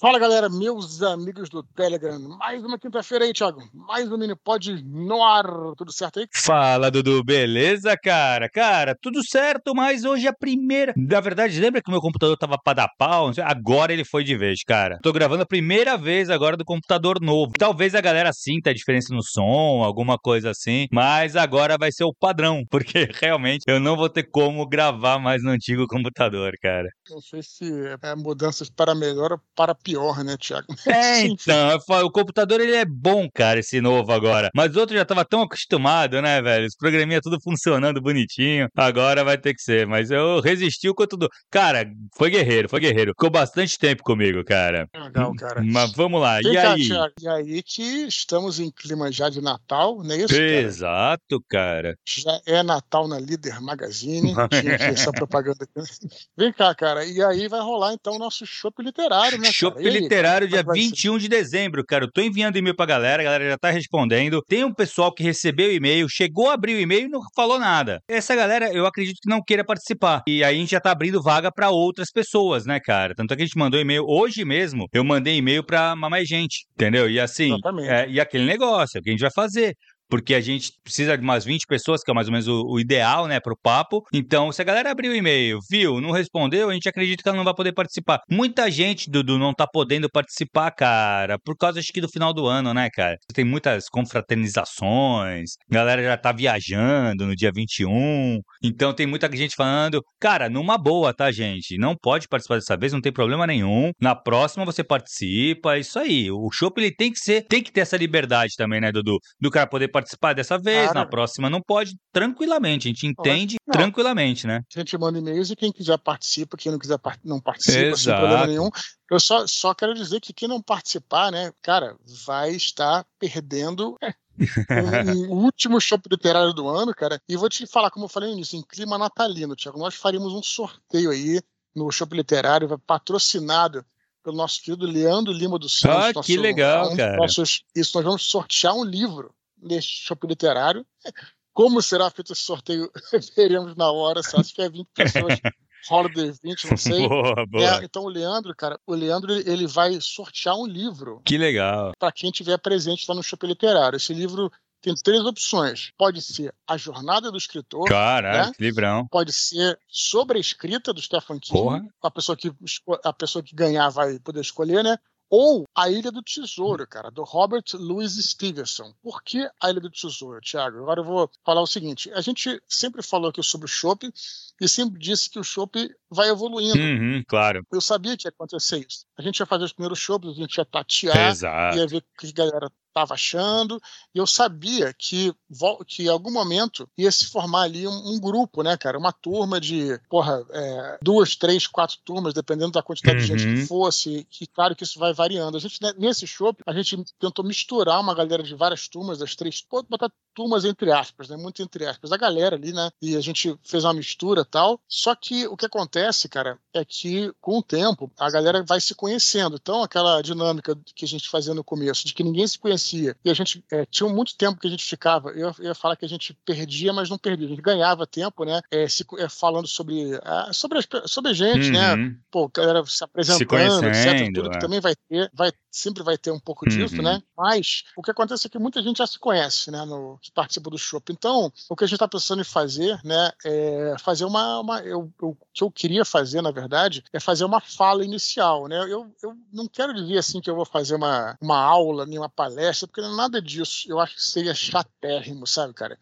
Fala galera, meus amigos do Telegram. Mais uma quinta-feira aí, Thiago. Mais um mini pod no ar. Tudo certo aí? Fala, Dudu. Beleza, cara? Cara, tudo certo, mas hoje é a primeira. Na verdade, lembra que o meu computador tava pra dar pau? Agora ele foi de vez, cara. Tô gravando a primeira vez agora do computador novo. Talvez a galera sinta a diferença no som, alguma coisa assim, mas agora vai ser o padrão, porque realmente eu não vou ter como gravar mais no antigo computador, cara. Não sei se é mudanças para melhor ou para pior, né, Thiago? É, então, o computador ele é bom, cara, esse novo agora. Mas o outro já tava tão acostumado, né, velho? Os programinha tudo funcionando bonitinho. Agora vai ter que ser. Mas eu resisti o quanto do. Cara, foi guerreiro, foi guerreiro. Ficou bastante tempo comigo, cara. Legal, cara. Mas vamos lá. Vem e cá, aí? Thiago, e aí que estamos em clima já de Natal, não é isso? cara? Exato, cara. Já é Natal na Líder Magazine. Tinha essa propaganda aqui. Vem cá, cara. E aí vai rolar então o nosso show literário, né? Chopp cara? E Literário, dia que vai ser? 21 de dezembro, cara. Eu tô enviando e-mail pra galera, a galera já tá respondendo. Tem um pessoal que recebeu o e-mail, chegou a abrir o e-mail e não falou nada. Essa galera, eu acredito que não queira participar. E aí a gente já tá abrindo vaga pra outras pessoas, né, cara? Tanto é que a gente mandou e-mail hoje mesmo. Eu mandei e-mail pra mais gente, entendeu? E assim, é, e aquele negócio, é o que a gente vai fazer. Porque a gente precisa de umas 20 pessoas, que é mais ou menos o, o ideal, né, pro papo. Então, se a galera abrir o e-mail, viu, não respondeu, a gente acredita que ela não vai poder participar. Muita gente, Dudu, não tá podendo participar, cara, por causa, acho que, do final do ano, né, cara? Tem muitas confraternizações, a galera já tá viajando no dia 21. Então, tem muita gente falando, cara, numa boa, tá, gente? Não pode participar dessa vez, não tem problema nenhum. Na próxima você participa, é isso aí. O show ele tem que ser, tem que ter essa liberdade também, né, Dudu? Do cara poder participar dessa vez, Claro. na próxima não pode, tranquilamente. A gente entende Não. tranquilamente, né? A gente manda e-mails e quem quiser participa, quem não quiser não participa, sem Exato. problema nenhum. Eu só, só quero dizer que quem não participar, né, cara, vai estar perdendo o, o último show literário do ano, cara. E vou te falar, como eu falei no início, em clima natalino, Tiago, nós faríamos um sorteio aí no show literário, patrocinado pelo nosso querido Leandro Lima dos Santos. Ah, que legal, um cara. nossos- isso, nós vamos sortear um livro neste show literário. Como será feito esse sorteio, veremos na hora, se é 20 pessoas, rola de 20, não sei. Boa, boa. É, então o Leandro, cara, o Leandro ele- vai sortear um livro Que legal. para quem tiver presente lá no Shopping Literário. Esse livro tem três opções. Pode ser A Jornada do Escritor, Caralho, né? que livrão. pode ser sobre a escrita do Stephen King. Porra. A pessoa que a pessoa que ganhar vai poder escolher, né? Ou A Ilha do Tesouro, cara, do Robert Louis Stevenson. Por que A Ilha do Tesouro, Thiago? Agora eu vou falar o seguinte: a gente sempre falou aqui sobre o Chopp e sempre disse que o Chopp vai evoluindo. Uhum, claro. Eu sabia que ia acontecer isso. A gente ia fazer os primeiros shows, a gente ia tatear, Exato. ia ver o que a galera estava achando, e eu sabia que, que em algum momento ia se formar ali um, um grupo, né, cara? Uma turma de, porra, é, duas, três, quatro turmas, dependendo da quantidade de gente Uhum. que fosse, e claro que isso vai variando. A gente, né, nesse show, a gente tentou misturar uma galera de várias turmas, das três, pode botar turmas entre aspas, né? Muito entre aspas, a galera ali, né? E a gente fez uma mistura e tal. Só que o que acontece, cara, é que com o tempo a galera vai se conhecendo. Então, aquela dinâmica que a gente fazia no começo, de que ninguém se conhecia, e a gente é, tinha muito tempo que a gente ficava, eu ia falar que a gente perdia, mas não perdia, a gente ganhava tempo, né? É, se, é, falando sobre, ah, sobre, as sobre a gente, né? Uhum. pô, a galera se apresentando, etc. conhecendo, Tudo que é. também vai ter, vai, sempre vai ter um pouco disso, Uhum. né? Mas o que acontece é que muita gente já se conhece, né? No, que participa do show. Então, o que a gente está pensando em fazer, né? É fazer uma. uma eu, eu- o que eu queria fazer, na verdade, é fazer uma fala inicial, né? Eu, eu não quero dizer assim que eu vou fazer uma, uma aula, nem uma palestra, porque nada disso. Eu acho que seria chatérrimo, sabe, cara?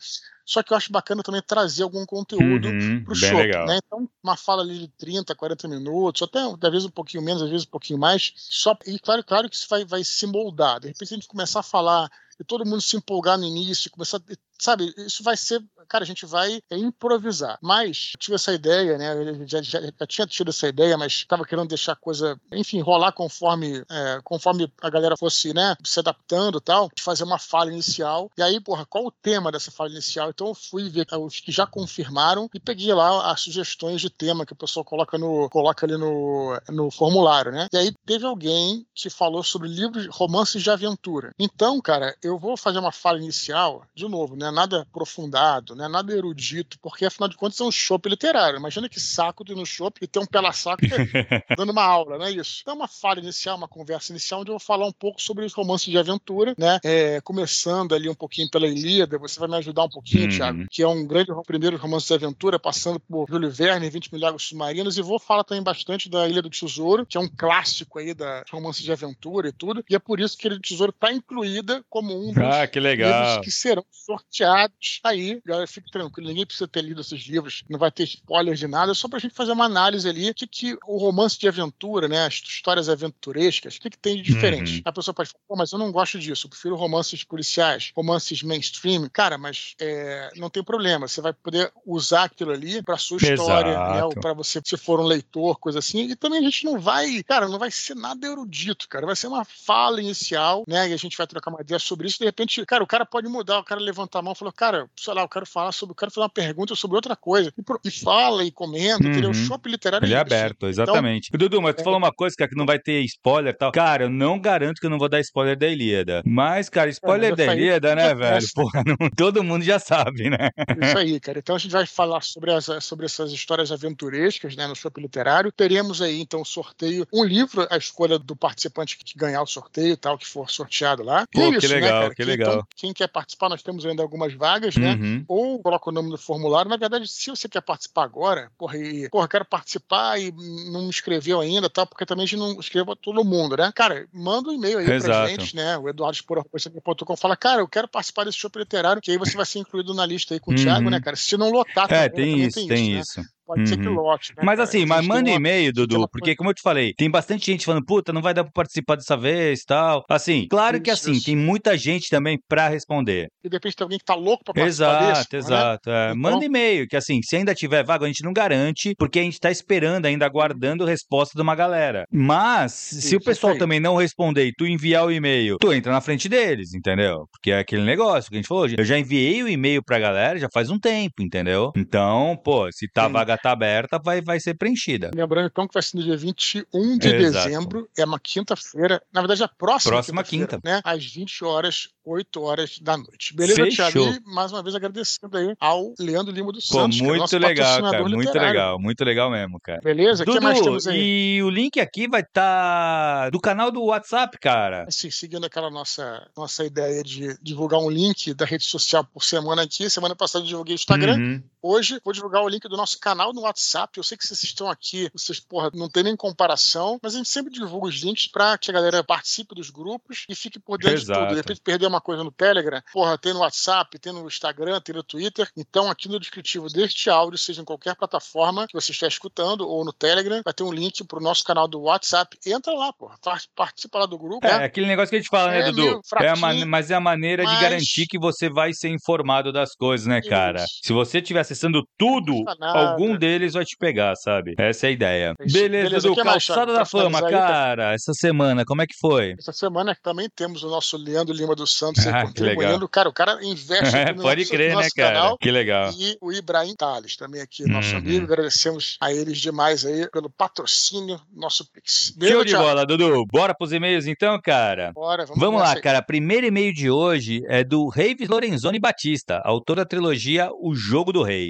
Só que eu acho bacana também trazer algum conteúdo Uhum, pro bem show, né? Então, uma fala ali de 30, 40 minutos, até às vezes um pouquinho menos, às vezes um pouquinho mais. Só, e claro, claro que isso vai, vai se moldar. De repente a gente começar a falar e todo mundo se empolgar no início, começar, sabe, isso vai ser, cara, a gente vai é, improvisar. Mas eu tive essa ideia, né? Já, já, já tinha tido essa ideia, mas estava querendo deixar a coisa, enfim, rolar conforme, é, conforme a galera fosse, né, se adaptando e tal, de fazer uma fala inicial. E aí, porra, qual o tema dessa fala inicial? Então eu fui ver os que já confirmaram e peguei lá as sugestões de tema que o pessoal coloca, no, coloca ali no, no formulário, né? E aí teve alguém que falou sobre livros, romances de aventura. Então, cara, eu vou fazer uma fala inicial, de novo, né? Nada aprofundado, né? Nada erudito, porque afinal de contas é um shopping literário. Imagina que saco de no shopping e ter um pela saco dando uma aula, não é isso? Então, é uma fala inicial, uma conversa inicial, onde eu vou falar um pouco sobre os romances de aventura, né? É, começando ali um pouquinho pela Ilíada, você vai me ajudar um pouquinho, uhum. Thiago, que é um grande primeiro romance de aventura, passando por Júlio Verne, 20 Milagres Submarinos, e vou falar também bastante da Ilha do Tesouro, que é um clássico aí da romance de aventura e tudo, e é por isso que Ilha do Tesouro está incluída como um dos ah, que livros que serão sorteados aí. Galera, fique tranquilo, ninguém precisa ter lido esses livros, não vai ter spoiler de nada, é só pra gente fazer uma análise ali de que o romance de aventura, né, as histórias aventurescas, o que, que tem de diferente? Uhum. A pessoa pode falar, Pô, mas eu não gosto disso, eu prefiro romances policiais, romances mainstream. Cara, mas é, não tem problema, você vai poder usar aquilo ali pra sua história, né, para você, se for um leitor, coisa assim, e também a gente não vai, cara, não vai ser nada erudito, cara, vai ser uma fala inicial, né, e a gente vai trocar uma ideia sobre isso, de repente, cara, o cara pode mudar, o cara levantar a mão e falar, cara, sei lá, eu quero falar sobre, eu quero fazer uma pergunta sobre outra coisa, e, e fala e comenta, uhum. entendeu? O shopping literário Ele é, é aberto, então, exatamente. Então, Dudu, mas tu é... falou uma coisa, cara, que não vai ter spoiler e tal. Cara, eu não garanto que eu não vou dar spoiler da Ilíada. Mas, cara, spoiler é, da Ilíada, né, velho? Porra, não, todo mundo já sabe, né? Isso aí, cara. Então a gente vai falar sobre, as, sobre essas histórias aventurescas, né, no shopping literário. Teremos aí, então, sorteio, um livro, a escolha do participante que ganhar o sorteio e tal, que for sorteado lá. Pô, é isso, que né, legal, né, que legal. Então, quem quer participar, nós temos ainda algumas vagas, né? Uhum. Ou coloca o nome no formulário. Na verdade, se você quer participar agora, porra, e, porra, quero participar e não me inscreveu ainda, tal, porque também a gente não escreva todo mundo, né? Cara, manda um e-mail aí Exato. pra gente, né? O eduardospor.com fala, cara, eu quero participar desse show literário, que aí você vai ser incluído na lista aí com o uhum. Thiago, né, cara? Se não lotar, é, tem isso, tem isso. Né? Pode uhum. ser que uhum. lote. Né, mas assim, mas manda e-mail, Dudu, porque como eu te falei, tem bastante gente falando, puta, não vai dar pra participar dessa vez tal. Assim, claro isso, que assim, isso. tem muita gente também pra responder. E de repente tem alguém que tá louco pra participar Exato, desse, né? exato. Né? É. Então... Manda e-mail, que assim, se ainda tiver vaga, a gente não garante, porque a gente tá esperando, ainda aguardando a resposta de uma galera. Mas, isso, se o pessoal também não responder e tu enviar o e-mail, tu entra na frente deles, entendeu? Porque é aquele negócio que a gente falou. Eu já enviei o e-mail pra galera já faz um tempo, entendeu? Então, pô, se tá, a vaga tá aberta, vai vai, ser preenchida. Lembrando então que vai ser no dia 21 de Exato. dezembro, é uma quinta-feira, na verdade a próxima, próxima quinta, né? Às 20 horas, 8 horas da noite. Beleza, Fechou. Thiago? E mais uma vez agradecendo aí ao Leandro Lima do Santos. Pô, é muito legal, cara, muito literário. legal, muito legal mesmo, cara. Beleza? O que mais temos aí? E o link aqui vai estar tá do canal do WhatsApp, cara. Assim, seguindo aquela nossa, nossa ideia de divulgar um link da rede social por semana aqui, semana passada eu divulguei o Instagram. Uhum. Hoje vou divulgar o link do nosso canal no WhatsApp. Eu sei que vocês estão aqui, vocês, porra, não tem nem comparação, mas a gente sempre divulga os links para que a galera participe dos grupos e fique por dentro Exato. de tudo. De repente perder uma coisa no Telegram, porra, tem no WhatsApp, tem no Instagram, tem no Twitter. Então, aqui no descritivo deste áudio, seja em qualquer plataforma que você estiver escutando ou no Telegram, vai ter um link pro nosso canal do WhatsApp. Entra lá, porra, participa lá do grupo. É, né? aquele negócio que a gente fala, né, é Dudu? É a mas é a maneira mas... de garantir que você vai ser informado das coisas, né, cara? Isso. Se você estiver acessando tudo, algum deles vai te pegar, sabe? Essa é a ideia. Beleza, Beleza Edu, Calçada da Fama, aí, cara, essa semana, como é que foi? Essa semana também temos o nosso Leandro Lima dos Santos ah, contribuindo. Cara, o cara investe é, Pode nosso, crer, no né, cara? Canal, que legal. E o Ibrahim Tales, também aqui, nosso uhum. amigo. Agradecemos a eles demais aí pelo patrocínio nosso Pix. Show de bola, Dudu. Bora pros e-mails então, cara? Bora, vamos, vamos lá, cara. Primeiro e-mail de hoje é do Reives Lorenzoni Batista, autor da trilogia O Jogo do Rei.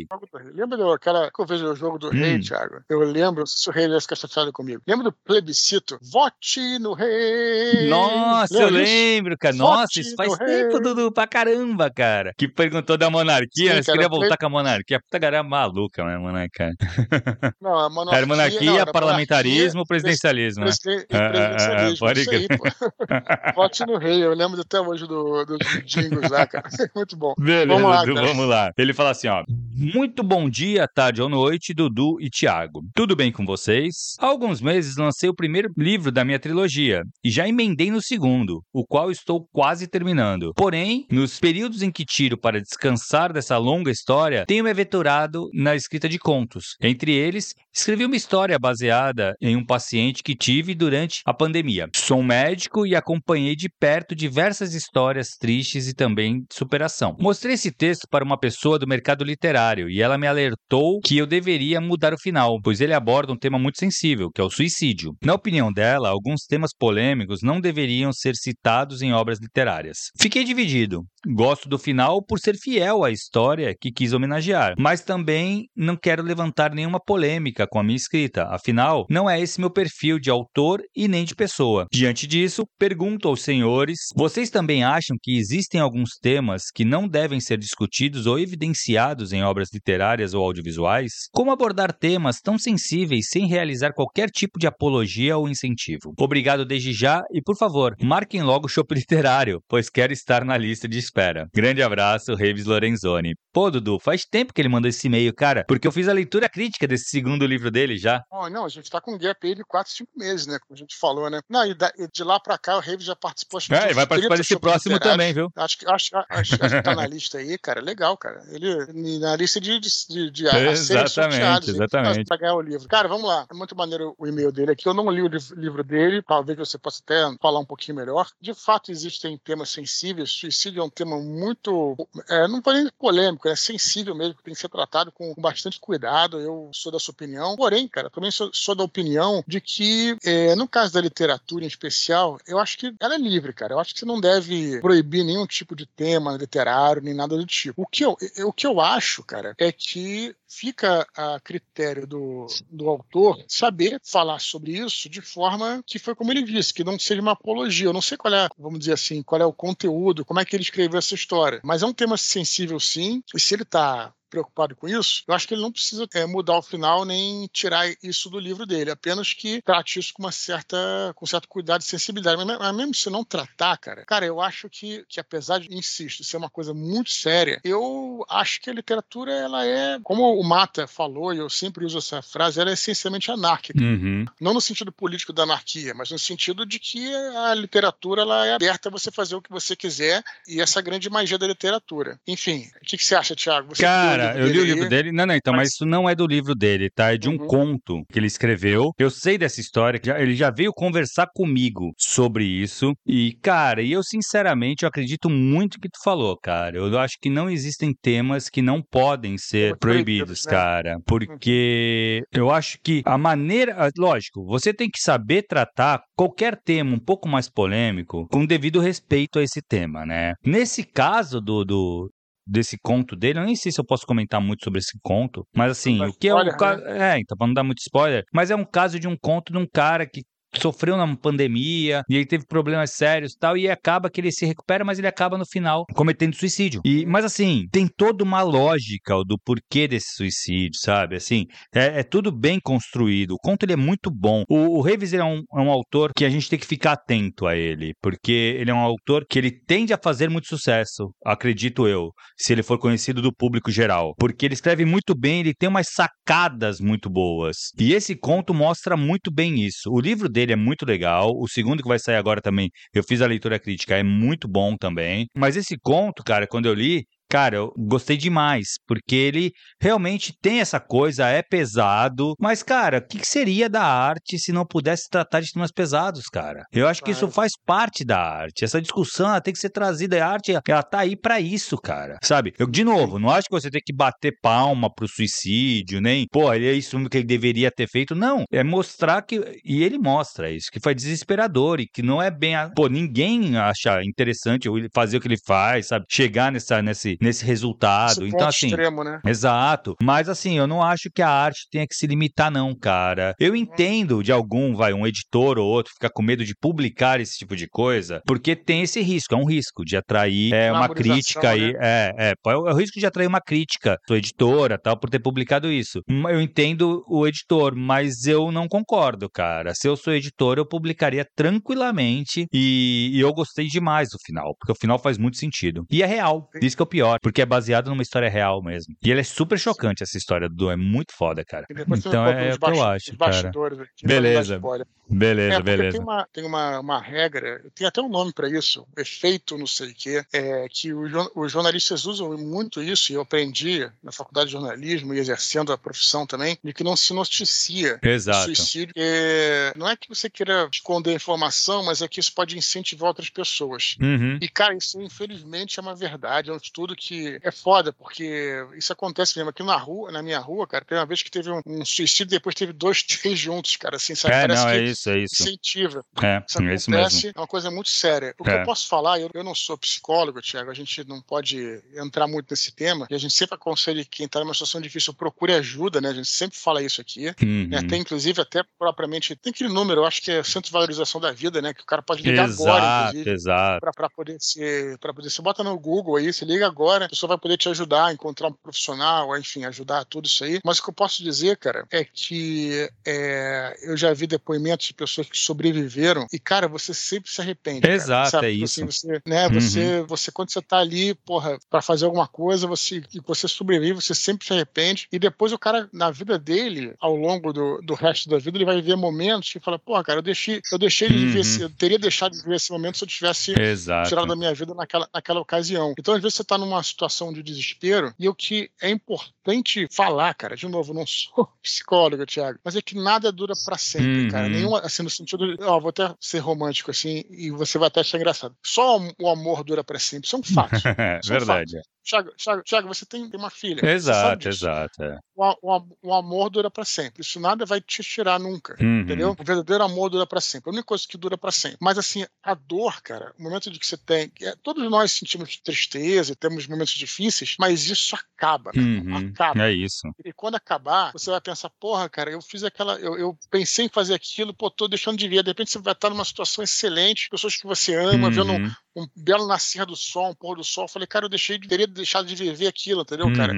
Lembra daquela que eu vejo o Jogo do hum. Rei, Thiago? Eu lembro, não sei se o Rei vai ficar chateado comigo. Lembra do plebiscito? Vote no Rei! Nossa, lembra eu lembro, cara. Vote Nossa, isso faz tempo, Dudu, pra caramba, cara. Que perguntou da monarquia, Sim, né? queria voltar com a monarquia. A puta galera maluca, né, monarquia? Não, a monarquia. Era monarquia, não, parlamentarismo, monarquia, presidencialismo. Né? presidencialismo. Ah, pode isso aí, pô. Vote no Rei, eu lembro até hoje do, do Jingles lá, cara. Muito bom. Beleza, vamos lá, Dudu, vamos lá. Ele fala assim, ó. Muito bom dia, tarde ou noite, Dudu e Thiago. Tudo bem com vocês? Há alguns meses lancei o primeiro livro da minha trilogia e já emendei no segundo, o qual estou quase terminando. Porém, nos períodos em que tiro para descansar dessa longa história, tenho me aventurado na escrita de contos. Entre eles, Escrevi uma história baseada em um paciente que tive durante a pandemia. Sou médico e acompanhei de perto diversas histórias tristes e também de superação. Mostrei esse texto para uma pessoa do mercado literário e ela me alertou que eu deveria mudar o final, pois ele aborda um tema muito sensível, que é o suicídio. Na opinião dela, alguns temas polêmicos não deveriam ser citados em obras literárias. Fiquei dividido. Gosto do final por ser fiel à história que quis homenagear, mas também não quero levantar nenhuma polêmica com a minha escrita. Afinal, não é esse meu perfil de autor e nem de pessoa. Diante disso, pergunto aos senhores: vocês também acham que existem alguns temas que não devem ser discutidos ou evidenciados em obras literárias ou audiovisuais? Como abordar temas tão sensíveis sem realizar qualquer tipo de apologia ou incentivo? Obrigado desde já e, por favor, marquem logo o Chopp Literário, pois quero estar na lista de espera. Grande abraço, Revis Lorenzoni. Pô, Dudu, faz tempo que ele mandou esse e-mail, cara, porque eu fiz a leitura crítica desse segundo livro dele já. Oh, não, a gente tá com um gap aí de 4, 5 meses, né? Como a gente falou, né? Não, e, da, e de lá pra cá o Revis já participou. É, ele vai participar desse próximo também, viu? Acho que, acho, acho, acho que tá na lista aí, cara. Legal, cara. Ele na lista de, de, de, de Exatamente, exatamente. Pra ganhar o livro. Cara, vamos lá. É muito maneiro o e-mail dele aqui. Eu não li o livro dele, talvez você possa até falar um pouquinho melhor. De fato, existem temas sensíveis. Suicídio é um tema muito. É, não nem polêmico, é sensível mesmo, tem que ser tratado com bastante cuidado. Eu sou da sua opinião. Porém, cara, também sou, sou da opinião de que, é, no caso da literatura em especial, eu acho que ela é livre, cara. Eu acho que você não deve proibir nenhum tipo de tema literário, nem nada do tipo. O que eu, o que eu acho, cara, é que fica a critério do, do autor saber falar sobre isso de forma que foi como ele disse, que não seja uma apologia. Eu não sei qual é, vamos dizer assim, qual é o conteúdo, como é que ele escreveu essa história, mas é um tema sensível sim, e se ele está preocupado com isso, eu acho que ele não precisa é, mudar o final nem tirar isso do livro dele, apenas que trate isso com uma certa, com certo cuidado e sensibilidade. Mas, mas mesmo se não tratar, cara, cara, eu acho que, que apesar de, insisto, ser uma coisa muito séria, eu acho que a literatura, ela é, como o Mata falou, e eu sempre uso essa frase, ela é essencialmente anárquica. Uhum. Não no sentido político da anarquia, mas no sentido de que a literatura, ela é aberta a você fazer o que você quiser, e essa grande magia da literatura. Enfim, o que, que você acha, Tiago? Você cara, Cara, eu li o livro dele. Não, não, então, mas... mas... isso não é do livro dele, tá? É de um uhum. conto que ele escreveu. Eu sei dessa história, que ele já veio conversar comigo sobre isso. E, cara, e eu sinceramente eu acredito muito que tu falou, cara. Eu acho que não existem temas que não podem ser proibidos, né? cara. Porque uhum. eu acho que a maneira. Ah, lógico, você tem que saber tratar qualquer tema um pouco mais polêmico com devido respeito a esse tema, né? Nesse caso do, do, desse conto dele. Eu nem sei se eu posso comentar muito sobre esse conto, mas assim, o que é caso. Né? É, então, pra não dar muito spoiler, mas é um caso de um conto de um cara que sofreu na pandemia e ele teve problemas sérios e tal, e acaba que ele se recupera, mas ele acaba no final cometendo suicídio. E, mas assim, tem toda uma lógica do porquê desse suicídio, sabe? Assim, é, é tudo bem construído. O conto ele é muito bom. O, o é um, é um autor que a gente tem que ficar atento a ele, porque ele é um autor que ele tende a fazer muito sucesso, acredito eu, se ele for conhecido do público geral. Porque ele escreve muito bem, ele tem umas sacadas muito boas. E esse conto mostra muito bem isso. O livro dele é muito legal. O segundo que vai sair agora também, eu fiz a leitura crítica, é muito bom também. Mas esse conto, cara, quando eu li, Cara, eu gostei demais, porque ele realmente tem essa coisa, é pesado, mas, cara, o que, que, seria da arte se não pudesse tratar de temas pesados, cara? Eu acho que isso faz parte da arte. Essa discussão ela tem que ser trazida. A arte, ela tá aí para isso, cara. Sabe? Eu, de novo, não acho que você tem que bater palma pro suicídio, nem, pô, é isso que ele deveria ter feito. Não. É mostrar que. E ele mostra isso, que foi desesperador e que não é bem. A... Pô, ninguém acha interessante fazer o que ele faz, sabe? Chegar nessa, nesse nesse resultado. Esse então, assim. Extremo, né? Exato. Mas assim, eu não acho que a arte tenha que se limitar, não, cara. Eu uhum. entendo de algum, vai, um editor ou outro ficar com medo de publicar esse tipo de coisa, porque tem esse risco, é um risco de atrair é, uma crítica aí. Né? É, é, é o risco de atrair uma crítica, sua editora, tal, por ter publicado isso. Hum, eu entendo o editor, mas eu não concordo, cara. Se eu sou editor, eu publicaria tranquilamente e, e eu gostei demais do final, porque o final faz muito sentido. E é real. Isso que é o pior melhor, porque é baseado numa história real mesmo. E ele é super chocante, essa história do é muito foda, cara. Então é o que eu acho, cara. Beleza. Beleza, é, beleza. Tem, uma, tem uma, uma regra, tem até um nome para isso, efeito não sei o quê, é, que os, os jornalistas usam muito isso, e eu aprendi na faculdade de jornalismo e exercendo a profissão também, de que não se noticia Exato. suicídio. É, não é que você queira esconder informação, mas é que isso pode incentivar outras pessoas. Uhum. E, cara, isso infelizmente é uma verdade, é um estudo que é foda, porque isso acontece mesmo. Aqui na rua, na minha rua, cara, tem uma vez que teve um, um suicídio, depois teve dois, três juntos, cara, assim, sabe? É, Parece não, que é isso, é isso. incentiva. É, Isso é isso acontece, mesmo. é uma coisa muito séria. O que É. eu posso falar, eu, eu não sou psicólogo, Tiago, a gente não pode entrar muito nesse tema, e a gente sempre aconselha que quem está numa situação difícil procure ajuda, né? A gente sempre fala isso aqui. Uhum. né? Tem, inclusive, até propriamente, tem aquele número, eu acho que é Centro de Valorização da Vida, né? Que o cara pode ligar agora, Exato, inclusive. exato. Para poder ser, para poder, você bota no Google aí, você liga agora, a pessoa vai poder te ajudar a encontrar um profissional, enfim, ajudar tudo isso aí. Mas o que eu posso dizer, cara, é que é, eu já vi depoimentos de pessoas que sobreviveram e, cara, você sempre se arrepende. cara, Exato, sabe? é Tipo isso. Assim, você, né, Uhum. você, você, quando você tá ali, porra, pra fazer alguma coisa, você, e você sobrevive, você sempre se arrepende. E depois o cara, na vida dele, ao longo do, do resto da vida, ele vai viver momentos que fala, porra, cara, eu deixei, eu deixei de viver Uhum. esse, eu teria deixado de viver esse momento se eu tivesse Exato. tirado da minha vida naquela, naquela ocasião. Então, às vezes, você está numa situação de desespero, e o que é importante falar, cara, de novo, não sou psicólogo, Thiago, mas é que nada dura para sempre, Uhum. cara. Nenhuma, assim, no sentido, de, ó, vou até ser romântico, assim, e você vai até achar engraçado. Só o amor dura para sempre, isso é um fato. É é um verdade. Thiago, você tem uma filha. Exato, exato. é. O, o, o amor dura para sempre. Isso nada vai te tirar nunca. Uhum. Entendeu? O verdadeiro amor dura para sempre. A única coisa que dura para sempre. Mas assim, a dor, cara, o momento de que você tem. é, todos nós sentimos tristeza e temos momentos difíceis, mas isso acaba. cara. Uhum. Acaba. É isso. E quando acabar, você vai pensar, porra, cara, eu fiz aquela. Eu, eu pensei em fazer aquilo, pô, tô deixando de ver. De repente você vai estar numa situação excelente, pessoas que você ama, vendo Uhum. Um belo nascer do sol, um pôr do sol. Eu falei, cara, eu deixei de, teria deixado de viver aquilo, entendeu, cara?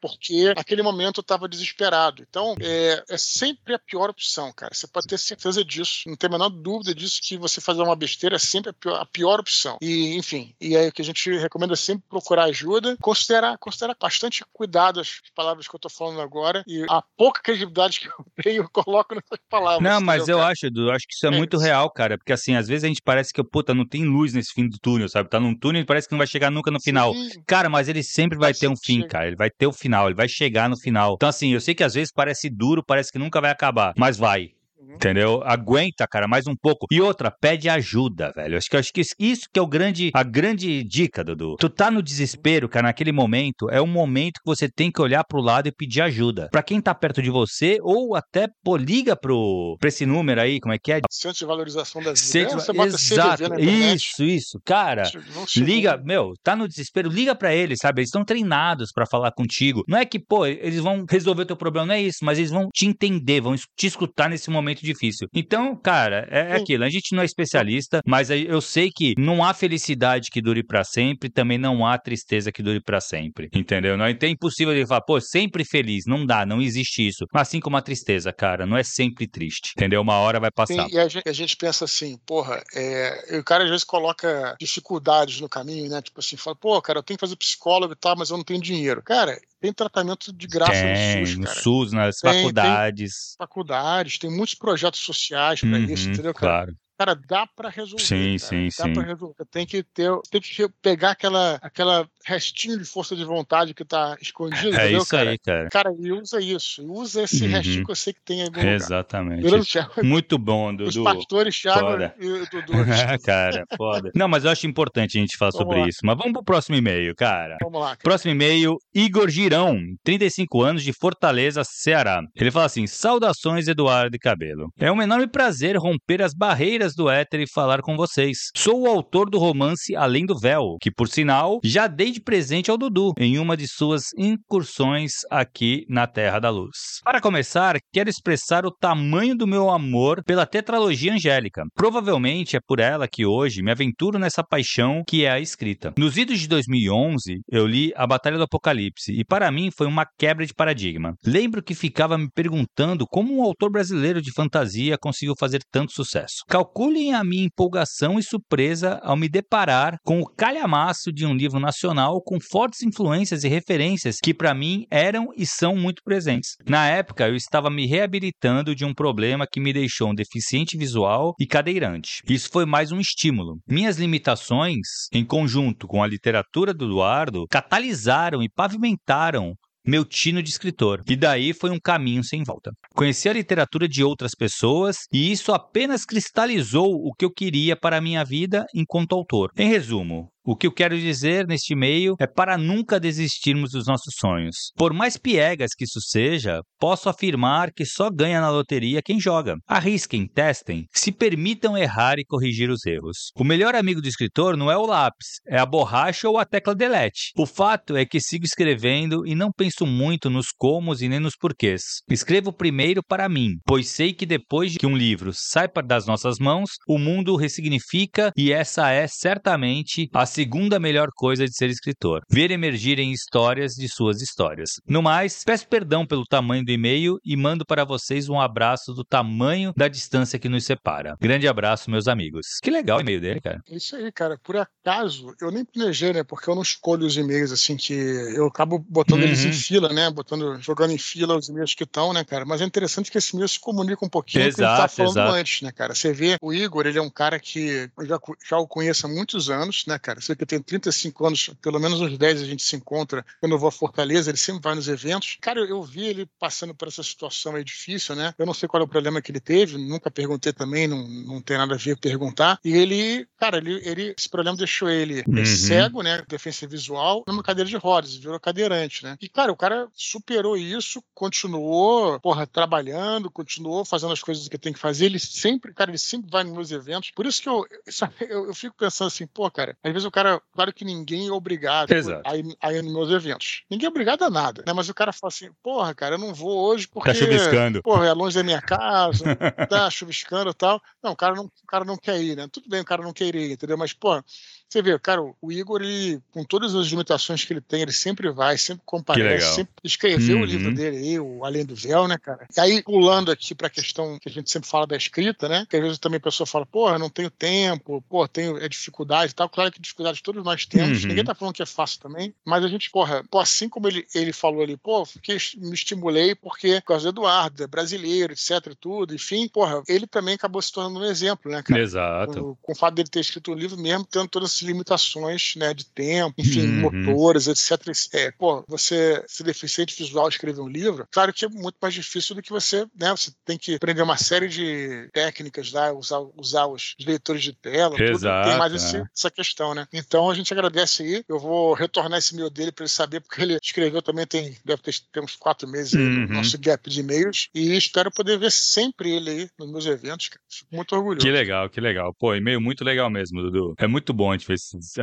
Porque naquele momento eu estava desesperado. Então, é, é sempre a pior opção, cara. Você pode ter certeza disso. Não tem a menor dúvida disso que você fazer uma besteira é sempre a pior, a pior opção. E, enfim, e aí o que a gente recomenda é sempre procurar ajuda, considerar, considerar bastante cuidado as palavras que eu tô falando agora e a pouca credibilidade que eu tenho, eu coloco nessas palavras. Não, mas entendeu, eu cara? acho, Edu, eu acho que isso é, É muito isso. real, cara. Porque assim, às vezes a gente parece que, puta, não tem luz nesse fim do túnel, sabe? Tá num túnel e parece que não vai chegar nunca no final. Sim, Cara, mas ele sempre vai Mas ter um fim, chega. cara. Ele vai ter o final, ele vai chegar no final. Então, assim, eu sei que às vezes parece duro, parece que nunca vai acabar, mas vai. Uhum. Entendeu? Aguenta, cara, mais um pouco. E outra, pede ajuda, velho. Acho que, acho que isso que é o grande, a grande dica, Dudu. Tu tá no desespero, cara, naquele momento, é um momento que você tem que olhar pro lado e pedir ajuda. Pra quem tá perto de você, ou até, pô, liga pro, pra esse número aí, como é que é? Centro de valorização da vida. Centro- É, você bota Exato, CVV na internet. isso, isso. Cara. Liga, meu, tá no desespero, liga pra eles, sabe? Eles estão treinados pra falar contigo. Não é que, pô, eles vão resolver o teu problema, não é isso, mas eles vão te entender, vão te escutar nesse momento difícil. Então, cara, é, é aquilo. A gente não é especialista, mas eu sei que não há felicidade que dure pra sempre, também não há tristeza que dure pra sempre. Entendeu? Não é é impossível ele falar, pô, sempre feliz. Não dá, não existe isso. Assim como a tristeza, cara, não é sempre triste. Entendeu? Uma hora vai passar. Sim, e a gente, a gente pensa assim, porra, é, o cara às vezes coloca dificuldades no caminho, né? Tipo assim, fala, pô, cara, eu tenho que fazer psicólogo e tal, mas eu não tenho dinheiro. Cara, tem tratamento de graça Tem, no SUS, no cara. SUS, nas Tem, tem. faculdades. Faculdades, tem muitos projetos sociais isso, Uhum, entendeu, cara? claro. Cara, dá pra resolver. Sim, cara, sim, dá sim. Pra resolver. Tem que ter, tem que pegar aquela, aquela restinho de força de vontade que tá escondido, É entendeu, isso cara? aí, cara. Cara, e usa isso. Usa esse Uhum. restinho que eu sei que tem aí lugar. Exatamente. Thiago? Muito bom, Os Dudu. pastores, Thiago Foda. e Dudu. cara, foda. Não, mas eu acho importante a gente falar Vamos sobre lá. isso. Mas vamos pro próximo e-mail, cara. Vamos lá. cara. Próximo e-mail, Igor Girão, 35 anos, de Fortaleza, Ceará. Ele fala assim: Saudações, Eduardo e Cabelo. É um enorme prazer romper as barreiras do éter e falar com vocês. Sou o autor do romance Além do Véu, que, por sinal, já dei de presente ao Dudu em uma de suas incursões aqui na Terra da Luz. Para começar, quero expressar o tamanho do meu amor pela tetralogia angélica. Provavelmente é por ela que hoje me aventuro nessa paixão que é a escrita. Nos idos de 2011, eu li A Batalha do Apocalipse e para mim foi uma quebra de paradigma. Lembro que ficava me perguntando como um autor brasileiro de fantasia conseguiu fazer tanto sucesso. Calculem a minha empolgação e surpresa ao me deparar com o calhamaço de um livro nacional nacional com fortes influências e referências que para mim eram e são muito presentes. Na época, eu estava me reabilitando de um problema que me deixou um deficiente visual e cadeirante. Isso foi mais um estímulo. Minhas limitações, em conjunto com a literatura do Eduardo, catalisaram e pavimentaram meu tino de escritor. E daí foi um caminho sem volta. Conheci a literatura de outras pessoas e isso apenas cristalizou o que eu queria para a minha vida enquanto autor. Em resumo, o que eu quero dizer neste e-mail é para nunca desistirmos dos nossos sonhos. Por mais piegas que isso seja, posso afirmar que só ganha na loteria quem joga. Arrisquem, testem, se permitam errar e corrigir os erros. O melhor amigo do escritor não é o lápis, é a borracha ou a tecla delete. O fato é que sigo escrevendo e não penso muito nos comos e nem nos porquês. Escrevo primeiro para mim, pois sei que depois de que um livro sai das nossas mãos, o mundo ressignifica e essa é certamente a segunda melhor coisa de ser escritor: ver emergirem histórias de suas histórias. No mais, peço perdão pelo tamanho do e-mail e mando para vocês um abraço do tamanho da distância que nos separa. Grande abraço, meus amigos. Que legal o e-mail dele, cara. É isso aí, cara. Por acaso, eu nem planejei, né? Porque eu não escolho os e-mails assim que eu acabo botando uhum. eles em fila, né? Botando, jogando em fila os e-mails que estão, né, cara? Mas é interessante que esse e-mail se comunica um pouquinho exato, com o que tá falando exato. antes, né, cara? Você vê, o Igor, ele é um cara que eu já, já o conheço há muitos anos, né, cara? Você que tem 35 anos, pelo menos uns 10 a gente se encontra. Quando eu vou a Fortaleza, ele sempre vai nos eventos. Cara, eu, eu vi ele passando por essa situação aí difícil, né? Eu não sei qual é o problema que ele teve, nunca perguntei também, não, não tem nada a ver perguntar. E ele, cara, ele, ele esse problema deixou ele uhum. cego, né? Defesa visual, numa cadeira de rodas, virou cadeirante, né? E, cara, o cara superou isso, continuou, porra, trabalhando, continuou fazendo as coisas que tem que fazer. Ele sempre, cara, ele sempre vai nos meus eventos. Por isso que eu, eu, eu fico pensando assim, pô, cara, às vezes o cara Claro que ninguém é obrigado a ir, a ir nos meus eventos. Ninguém é obrigado a nada, né? Mas o cara fala assim, porra, cara, eu não vou hoje porque... Tá chuviscando. Porra, é longe da minha casa, tá chuviscando e tal. Não, o cara não, o cara não quer ir, né? Tudo bem, o cara não quer ir, entendeu? Mas, pô, você vê, cara, o Igor, ele, com todas as limitações que ele tem, ele sempre vai, sempre comparece, sempre escreveu uhum. o livro dele aí, o Além do Véu, né, cara? E aí, pulando aqui para a questão que a gente sempre fala da escrita, né? Que às vezes também a pessoa fala, porra, não tenho tempo, pô, tenho é dificuldade e tal. Claro que dificuldade todos nós temos, uhum. ninguém tá falando que é fácil também, mas a gente, porra, pô, assim como ele, ele falou ali, pô, fiquei, me estimulei porque, por causa do Eduardo, é brasileiro, etc, tudo, enfim, porra, ele também acabou se tornando um exemplo, né, cara? Exato. Com, com o fato dele ter escrito o um livro, mesmo tendo todas essas limitações, né, de tempo, enfim, uhum. motores, etc. É, pô, você ser deficiente visual escrever um livro, claro que é muito mais difícil do que você, né, você tem que aprender uma série de técnicas lá, usar, usar os leitores de tela, Exato, tudo, tem mais esse, é. essa questão, né? Então a gente agradece aí, eu vou retornar esse e-mail dele para ele saber, porque ele escreveu também, tem, deve ter, uns quatro meses aí uhum. no nosso gap de e-mails, e espero poder ver sempre ele aí nos meus eventos, cara. Fico muito orgulhoso. Que legal, que legal. Pô, e-mail muito legal mesmo, Dudu. É muito bom a gente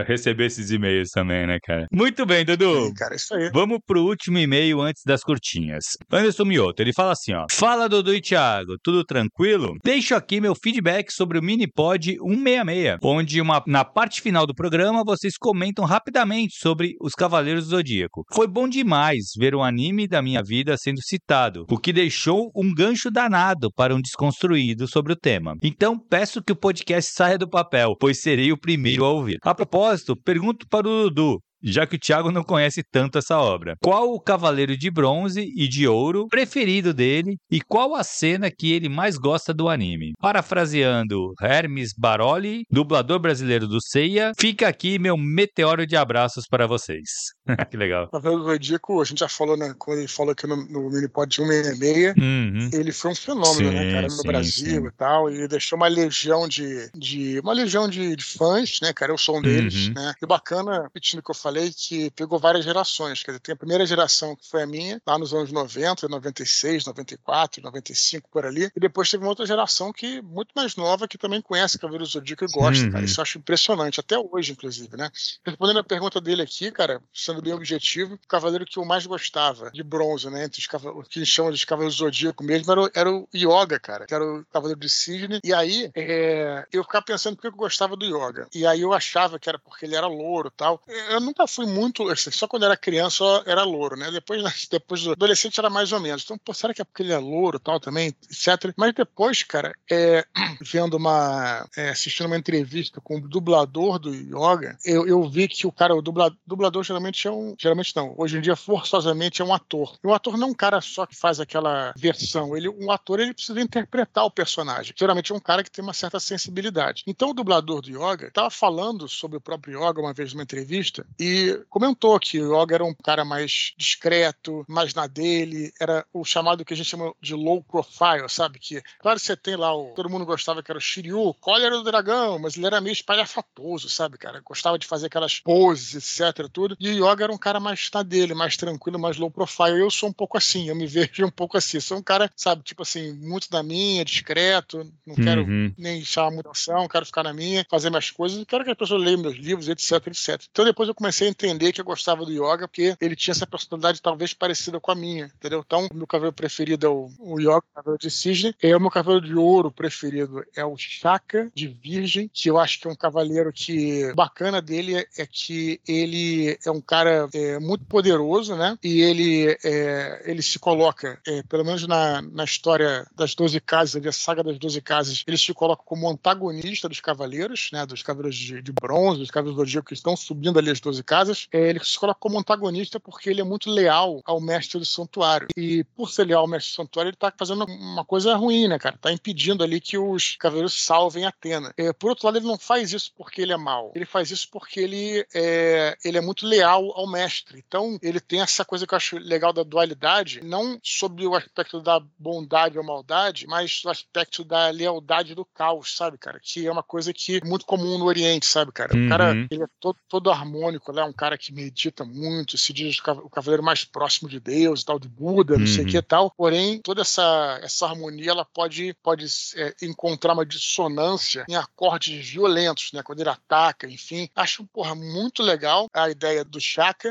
receber esses e-mails também, né, cara? Muito bem, Dudu. Sim, cara, isso aí. Vamos pro último e-mail antes das curtinhas. Anderson Mioto, ele fala assim, ó. Fala, Dudu e Thiago, tudo tranquilo? Deixo aqui meu feedback sobre o Minipod 166, onde uma, na parte final do programa vocês comentam rapidamente sobre os Cavaleiros do Zodíaco. Foi bom demais ver um anime da minha vida sendo citado, o que deixou um gancho danado para um desconstruído sobre o tema. Então peço que o podcast saia do papel, pois serei o primeiro a ouvir. A propósito, pergunto para o Dudu já que o Thiago não conhece tanto essa obra. Qual o cavaleiro de bronze e de ouro preferido dele e qual a cena que ele mais gosta do anime? Parafraseando Hermes Baroli, dublador brasileiro do Seiya, fica aqui meu meteoro de abraços para vocês. que legal. Cavaleiro do Zodíaco, a gente já falou, né, quando ele falou aqui no, no Minipod 166, uhum. ele foi um fenômeno, né, sim, né, cara, no sim, Brasil sim. e tal, e deixou uma legião de, de uma legião de, de fãs, né, cara, o som deles, uhum. né, e bacana, repetindo o que eu falei, falei que pegou várias gerações. Quer dizer, tem a primeira geração, que foi a minha, lá nos anos 90, 96, 94, 95, por ali. E depois teve uma outra geração que muito mais nova, que também conhece Cavaleiro Zodíaco e gosta, uhum. cara. Isso eu acho impressionante, até hoje, inclusive, né? Respondendo a pergunta dele aqui, cara, você sendo bem objetivo, o cavaleiro que eu mais gostava de bronze, né? Entre os cavaleiros, que a gente chama de cavaleiros zodíaco mesmo, era o, era o Yoga, cara, que era o cavaleiro de cisne. E aí, é, eu ficava pensando por que eu gostava do Yoga. E aí eu achava que era porque ele era louro e tal. Eu nunca fui muito, assim, só quando era criança era louro, né? Depois, depois do adolescente era mais ou menos. Então, pô, será que é porque ele é louro e tal também, etc. Mas depois, cara, é, vendo uma. É, assistindo uma entrevista com o dublador do Yoga, eu, eu vi que o cara, o dublador geralmente é um. Geralmente não. Hoje em dia, forçosamente, é um ator. E um ator não é um cara só que faz aquela versão. Ele, um ator ele precisa interpretar o personagem. Geralmente é um cara que tem uma certa sensibilidade. Então, o dublador do Yoga estava falando sobre o próprio Yoga uma vez numa entrevista e comentou que o Yoga era um cara mais discreto, mais na dele, era o chamado que a gente chama de low profile, sabe? Que, claro, você tem lá o. Todo mundo gostava que era o Shiryu, o Collier do Dragão, mas ele era meio espalhafatoso, sabe, cara? Gostava de fazer aquelas poses, etc, tudo. E o Yoga era um cara mais na dele, mais tranquilo, mais low profile. Eu sou um pouco assim, eu me vejo um pouco assim. Sou um cara, sabe, tipo assim, muito na minha, discreto, não quero uhum. nem chamar muita atenção, quero ficar na minha, fazer minhas coisas, quero que as pessoas leiam meus livros, etc, etc. Então depois eu comecei a entender que eu gostava do Yoga, porque ele tinha essa personalidade talvez parecida com a minha, entendeu? Então, o meu cabelo preferido é o, o Yoga, cabelo de cisne, e o meu cabelo de ouro preferido é o Chaka de Virgem, que eu acho que é um cavaleiro que bacana dele é, é que ele é um cara é, muito poderoso, né? E ele, é, ele se coloca, é, pelo menos na, na história das Doze Casas, a saga das Doze Casas, ele se coloca como antagonista dos cavaleiros, né? Dos cavaleiros de, de bronze, dos cavaleiros do Zodíaco que estão subindo ali as Doze Casas. É, ele se coloca como antagonista porque ele é muito leal ao mestre do santuário. E por ser leal ao mestre do santuário, ele tá fazendo uma coisa ruim, né, cara? Tá impedindo ali que os cavaleiros salvem Atena. É, por outro lado, ele não faz isso porque ele é mau. Ele faz isso porque ele é, ele é muito leal ao mestre. Então, ele tem essa coisa que eu acho legal da dualidade, não sobre o aspecto da bondade ou maldade, mas o aspecto da lealdade do caos, sabe, cara? Que é uma coisa que é muito comum no Oriente, sabe, cara? Uhum. O cara, ele é todo, todo harmônico, né? Um cara que medita muito, se diz o cavaleiro mais próximo de Deus e tal, de Buda, não uhum. sei o que e tal. Porém, toda essa, essa harmonia, ela pode, pode é, encontrar uma dissonância em acordes violentos, né? Quando ele ataca, enfim. Acho, porra, muito legal a ideia do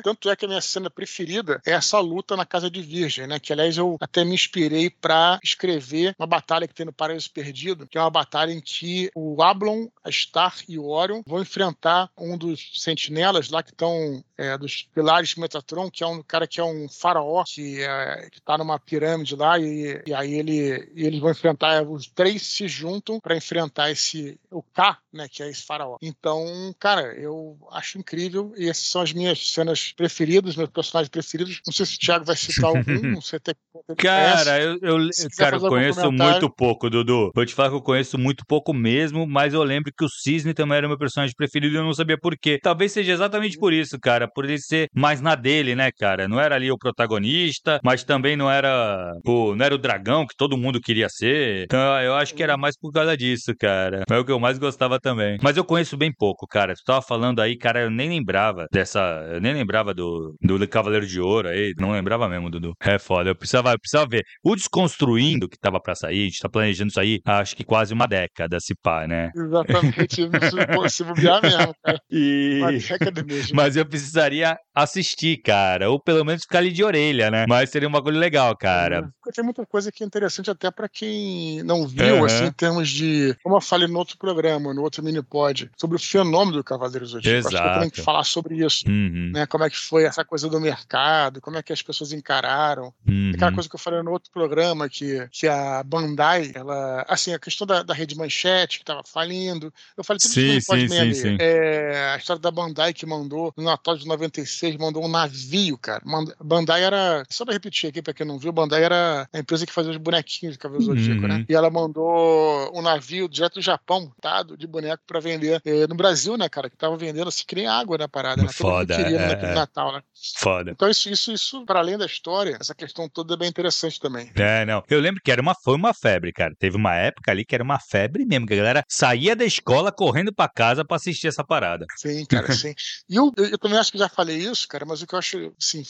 Tanto é que a minha cena preferida é essa luta na Casa de Virgem, né? Que, aliás, eu até me inspirei para escrever uma batalha que tem no Paraíso Perdido, que é uma batalha em que o Ablon, a Star e o Orion vão enfrentar um dos sentinelas lá que estão é, dos pilares de Metatron, que é um cara que é um faraó que, é, que tá numa pirâmide lá e, e aí ele, e eles vão enfrentar, os três se juntam para enfrentar esse, o K, né, que é esse faraó. Então, cara, eu acho incrível e essas são as minhas cenas preferidas, meus personagens preferidos. Não sei se o Thiago vai citar algum, não sei até Cara, eu, eu, cara, eu conheço muito pouco, Dudu. Vou te falar que eu conheço muito pouco mesmo, mas eu lembro que o Cisne também era meu personagem preferido e eu não sabia por quê. Talvez seja exatamente por isso, cara, por ele ser mais na dele, né, cara? Não era ali o protagonista, mas também não era o, não era o dragão que todo mundo queria ser. Então eu acho que era mais por causa disso, cara. É o que eu mais gostava também. Mas eu conheço bem pouco, cara. Tu tava falando aí, cara, eu nem lembrava dessa. Nem lembrava do, do Cavaleiro de Ouro aí. Não lembrava mesmo, Dudu. É foda. Eu precisava, eu precisava ver. O Desconstruindo que tava pra sair, a gente tá planejando isso aí, acho que quase uma década, se pá, né? Exatamente. se bobear mesmo, cara. E... Uma década mesmo. Mas eu precisaria assistir, cara. Ou pelo menos ficar ali de orelha, né? Mas seria uma coisa legal, cara. Tem muita coisa que é interessante até para quem não viu, uhum. assim, em termos de. Como eu falei no outro programa, no outro mini-pod, sobre o fenômeno do Cavaleiro Zodíaco. Exato. Acho que eu tenho que falar sobre isso. Uhum. Né? Como é que foi essa coisa do mercado, como é que as pessoas encararam. Uhum. Aquela coisa que eu falei no outro programa, que, que a Bandai, ela. Assim, a questão da, da rede manchete que tava falindo. Eu falei tudo sim, isso sim, sim, sim. É, a história da Bandai que mandou no Natal de 96 mandou um navio, cara. Bandai era. Só pra repetir aqui, pra quem não viu, Bandai era a empresa que fazia os bonequinhos de Cavaleiro uhum. Zodíaco, né? E ela mandou um navio direto do Japão, tá? De boneco pra vender eh, no Brasil, né, cara? Que tava vendendo assim que nem água na parada, né? Foda. Queria é. Natal, né? Foda. Então, isso, isso, isso, para além da história, essa questão toda é bem interessante também. É, não. Eu lembro que era uma, foi uma febre, cara. Teve uma época ali que era uma febre mesmo, que a galera saía da escola correndo pra casa pra assistir essa parada. Sim, cara, sim. E eu, eu, eu também acho que já falei isso cara, mas o que eu acho assim,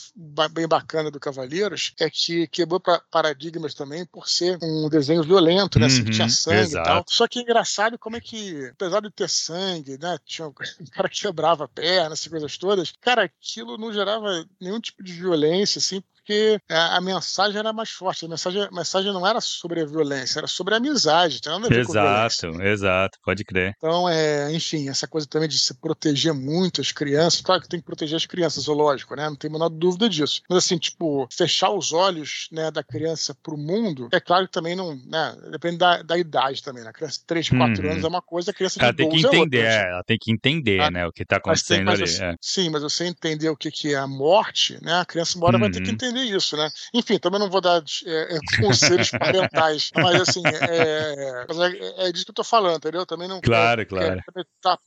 bem bacana do Cavaleiros é que quebrou paradigmas também por ser um desenho violento, né? Assim, que tinha uhum, sangue exato. e tal. Só que é engraçado como é que, apesar de ter sangue, né? Tinha um cara que quebrava a perna, essas coisas todas, cara, aquilo não gerava nenhum tipo de violência, assim, porque a, a, mensagem era mais forte. A mensagem, a mensagem não era sobre a violência, era sobre a amizade. A ver exato, exato, pode crer. Então, é, enfim, essa coisa também de se proteger muito as crianças. Claro que tem que proteger as crianças, lógico, né? Não tem a menor dúvida disso. Mas, assim, tipo, fechar os olhos né, da criança pro mundo, é claro que também não. Né, depende da, da idade também. Né? A criança de 3, 4 uhum. anos é uma coisa, a criança de ela 12 tem que entender, é outra. ela tem que entender, ah, né, o que tá acontecendo mas tem, mas, ali. é. Sim, mas você entender o que, que é a morte, né? A criança uma hora uhum. vai ter que uhum. Entender isso, né? Enfim, também não vou dar é, é, conselhos parentais, mas assim, é, é, é, disso que eu tô falando, entendeu? Também não claro, claro.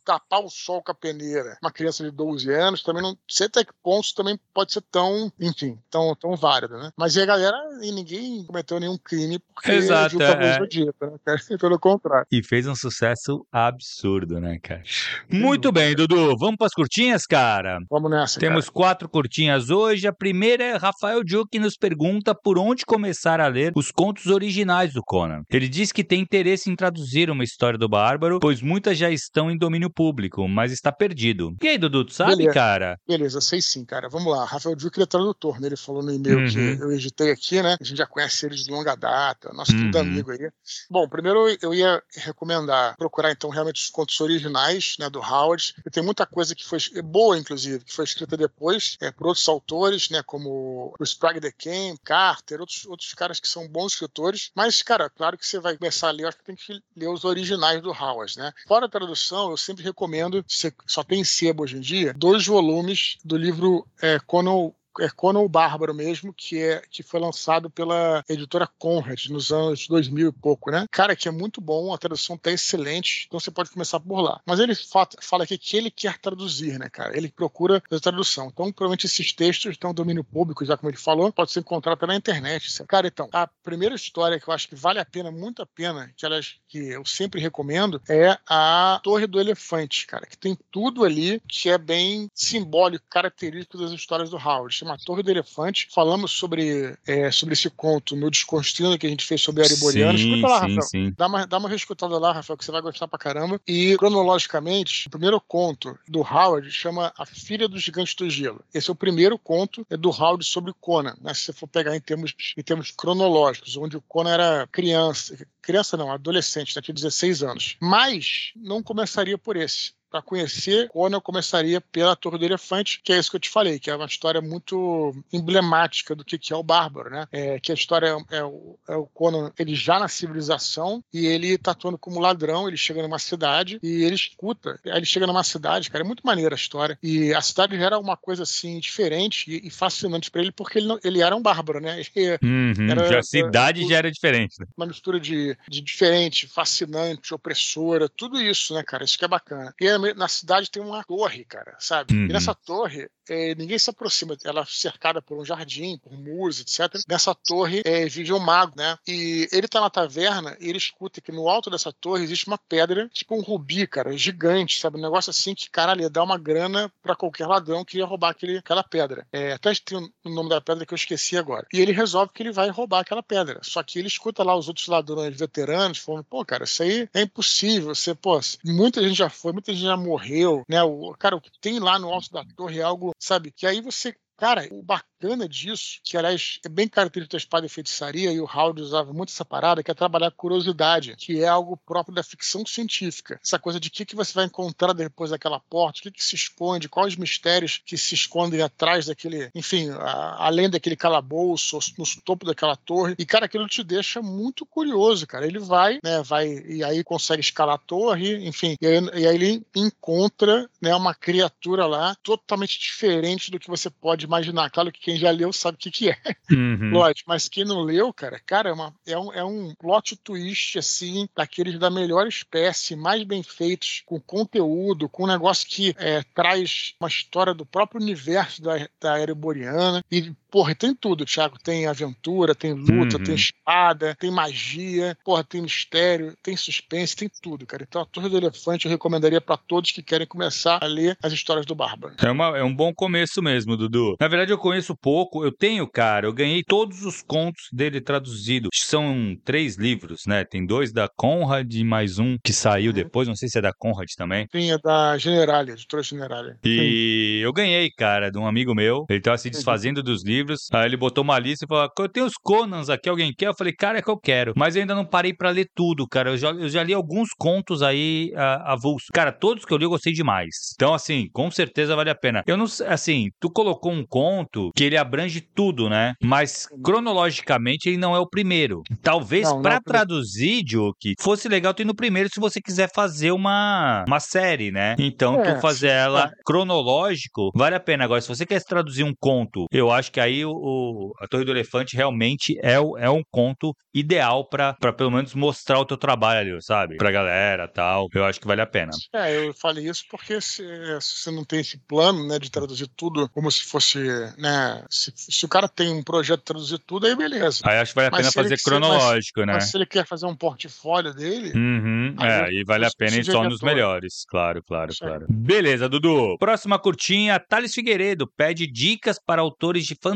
tapar o sol com a peneira. Uma criança de 12 anos também não sei até que ponto também pode ser tão, enfim, tão, tão válido, né? Mas e a galera, e ninguém cometeu nenhum crime porque Exato, viu é. Zodíaco, né? Pelo contrário. E fez um sucesso absurdo, né, cara? Muito bem, Dudu. Vamos para as curtinhas, cara? Vamos nessa. Temos cara. quatro curtinhas hoje. A primeira é Rafael Duque nos pergunta por onde começar a ler os contos originais do Conan. Ele diz que tem interesse em traduzir uma história do Bárbaro, pois muitas já estão em domínio público, mas está perdido. E aí, Dudu, tu sabe, Beleza. cara? Beleza, sei sim, cara. Vamos lá. Rafael Duque é tradutor, né? Ele falou no e-mail uhum. que eu editei aqui, né? A gente já conhece ele de longa data, nosso uhum. tudo amigo aí. Bom, primeiro eu ia recomendar procurar então realmente os contos originais, né, do Howard. E tem muita coisa que foi boa, inclusive, que foi escrita depois é, por outros autores, né, como o Sprague the King, Carter, outros, outros caras que são bons escritores. Mas, cara, claro que você vai começar a ler, acho que tem que ler os originais do Howard, né? Fora a tradução, eu sempre recomendo, você só tem sebo hoje em dia, dois volumes do livro é, Conan é Conan o Bárbaro mesmo, que, é, que foi lançado pela editora Conrad nos anos 2000 e pouco, né? Cara, que é muito bom, a tradução tá excelente, então você pode começar por lá. Mas ele fala aqui que ele quer traduzir, né, cara? Ele procura a tradução. Então, provavelmente esses textos estão no domínio público, já como ele falou, pode ser encontrado até na internet. Cara, então, a primeira história que eu acho que vale a pena, muito a pena, que, elas, que eu sempre recomendo, é a Torre do Elefante, cara, que tem tudo ali que é bem simbólico, característico das histórias do Howard chama Torre do Elefante. Falamos sobre, é, sobre esse conto no Desconstruindo que a gente fez sobre a Ariboriana. Escuta lá, sim, Rafael. Sim. Dá, uma, dá uma reescutada lá, Rafael, que você vai gostar pra caramba. E, cronologicamente, o primeiro conto do Howard chama A Filha do Gigante do Gelo. Esse é o primeiro conto é do Howard sobre Conan, né? se você for pegar em termos, em termos cronológicos, onde o Conan era criança, criança não, adolescente, né? tinha 16 anos. Mas não começaria por esse para conhecer Conan, eu começaria pela Torre do Elefante, que é isso que eu te falei, que é uma história muito emblemática do que é o Bárbaro, né? É, que a história é, é, o, é o Conan, ele já na civilização e ele tá atuando como ladrão, ele chega numa cidade e ele escuta, aí ele chega numa cidade, cara, é muito maneira a história, e a cidade já era uma coisa assim diferente e, e fascinante para ele, porque ele, não, ele era um bárbaro, né? Uhum, era, já a cidade era, já era diferente. Né? Uma mistura de, de diferente, fascinante, opressora, tudo isso, né, cara? Isso que é bacana. E é na cidade tem uma torre, cara, sabe? Uhum. E nessa torre, é, ninguém se aproxima. Ela é cercada por um jardim, por muros, etc. Nessa torre é, vive um mago, né? E ele tá na taverna e ele escuta que no alto dessa torre existe uma pedra, tipo um rubi, cara, gigante, sabe? Um negócio assim que, caralho, dar uma grana para qualquer ladrão que ia roubar aquele, aquela pedra. É, até tem o nome da pedra que eu esqueci agora. E ele resolve que ele vai roubar aquela pedra. Só que ele escuta lá os outros ladrões veteranos falando, pô, cara, isso aí é impossível. Você, pô, muita gente já foi, muita gente já morreu, né? O, cara, o que tem lá no alto da torre é algo, sabe? Que aí você Cara, o bacana disso, que aliás é bem característico da espada e feitiçaria, e o Howard usava muito essa parada, que é trabalhar curiosidade, que é algo próprio da ficção científica. Essa coisa de o que, que você vai encontrar depois daquela porta, o que, que se esconde, quais mistérios que se escondem atrás daquele, enfim, a, além daquele calabouço, no topo daquela torre. E, cara, aquilo te deixa muito curioso, cara. Ele vai, né, vai, e aí consegue escalar a torre, enfim, e aí, e aí ele encontra, né, uma criatura lá totalmente diferente do que você pode imaginar. Claro que quem já leu sabe o que, que é. Uhum. Lógico, mas quem não leu, cara, cara, é, uma, é, um, é um plot twist, assim, daqueles da melhor espécie, mais bem feitos, com conteúdo, com um negócio que é, traz uma história do próprio universo da, da Ereboriana. E porra, tem tudo, Thiago. Tem aventura, tem luta, uhum. tem espada, tem magia, porra, tem mistério, tem suspense, tem tudo, cara. Então a Torre do Elefante eu recomendaria para todos que querem começar a ler as histórias do Bárbaro. É, uma, é um bom começo mesmo, Dudu. Na verdade, eu conheço pouco. Eu tenho, cara, eu ganhei todos os contos dele traduzidos. São três livros, né? Tem dois da Conrad e mais um que saiu uhum. depois. Não sei se é da Conrad também. Sim, é da Generalia, editora Generalia. E Sim. eu ganhei, cara, de um amigo meu. Ele tava se desfazendo dos livros. Aí ele botou uma lista e falou: Eu tenho os Conans aqui, alguém quer? Eu falei, cara, é que eu quero. Mas eu ainda não parei para ler tudo, cara. Eu já, eu já li alguns contos aí uh, avulso. Cara, todos que eu li eu gostei demais. Então, assim, com certeza vale a pena. Eu não sei, assim, tu colocou um conto que ele abrange tudo, né? Mas cronologicamente ele não é o primeiro. Talvez para é traduzir, Duke, fosse legal tu ir no primeiro se você quiser fazer uma, uma série, né? Então, é, tu fazer ela é. cronológico, vale a pena. Agora, se você quer traduzir um conto, eu acho que aí o, o a Torre do Elefante realmente é, é um conto ideal para pelo menos mostrar o teu trabalho ali, sabe? Pra galera tal. Eu acho que vale a pena. É, eu falei isso porque se, se você não tem esse plano, né, de traduzir tudo como se fosse, né, se, se o cara tem um projeto de traduzir tudo, aí beleza. Aí acho que vale a pena fazer cronológico, mas, né? Mas se ele quer fazer um portfólio dele... Uhum, é, aí vale a pena ir só nos melhores. Claro, claro, claro. Beleza, Dudu. Próxima curtinha, Thales Figueiredo pede dicas para autores de fantasia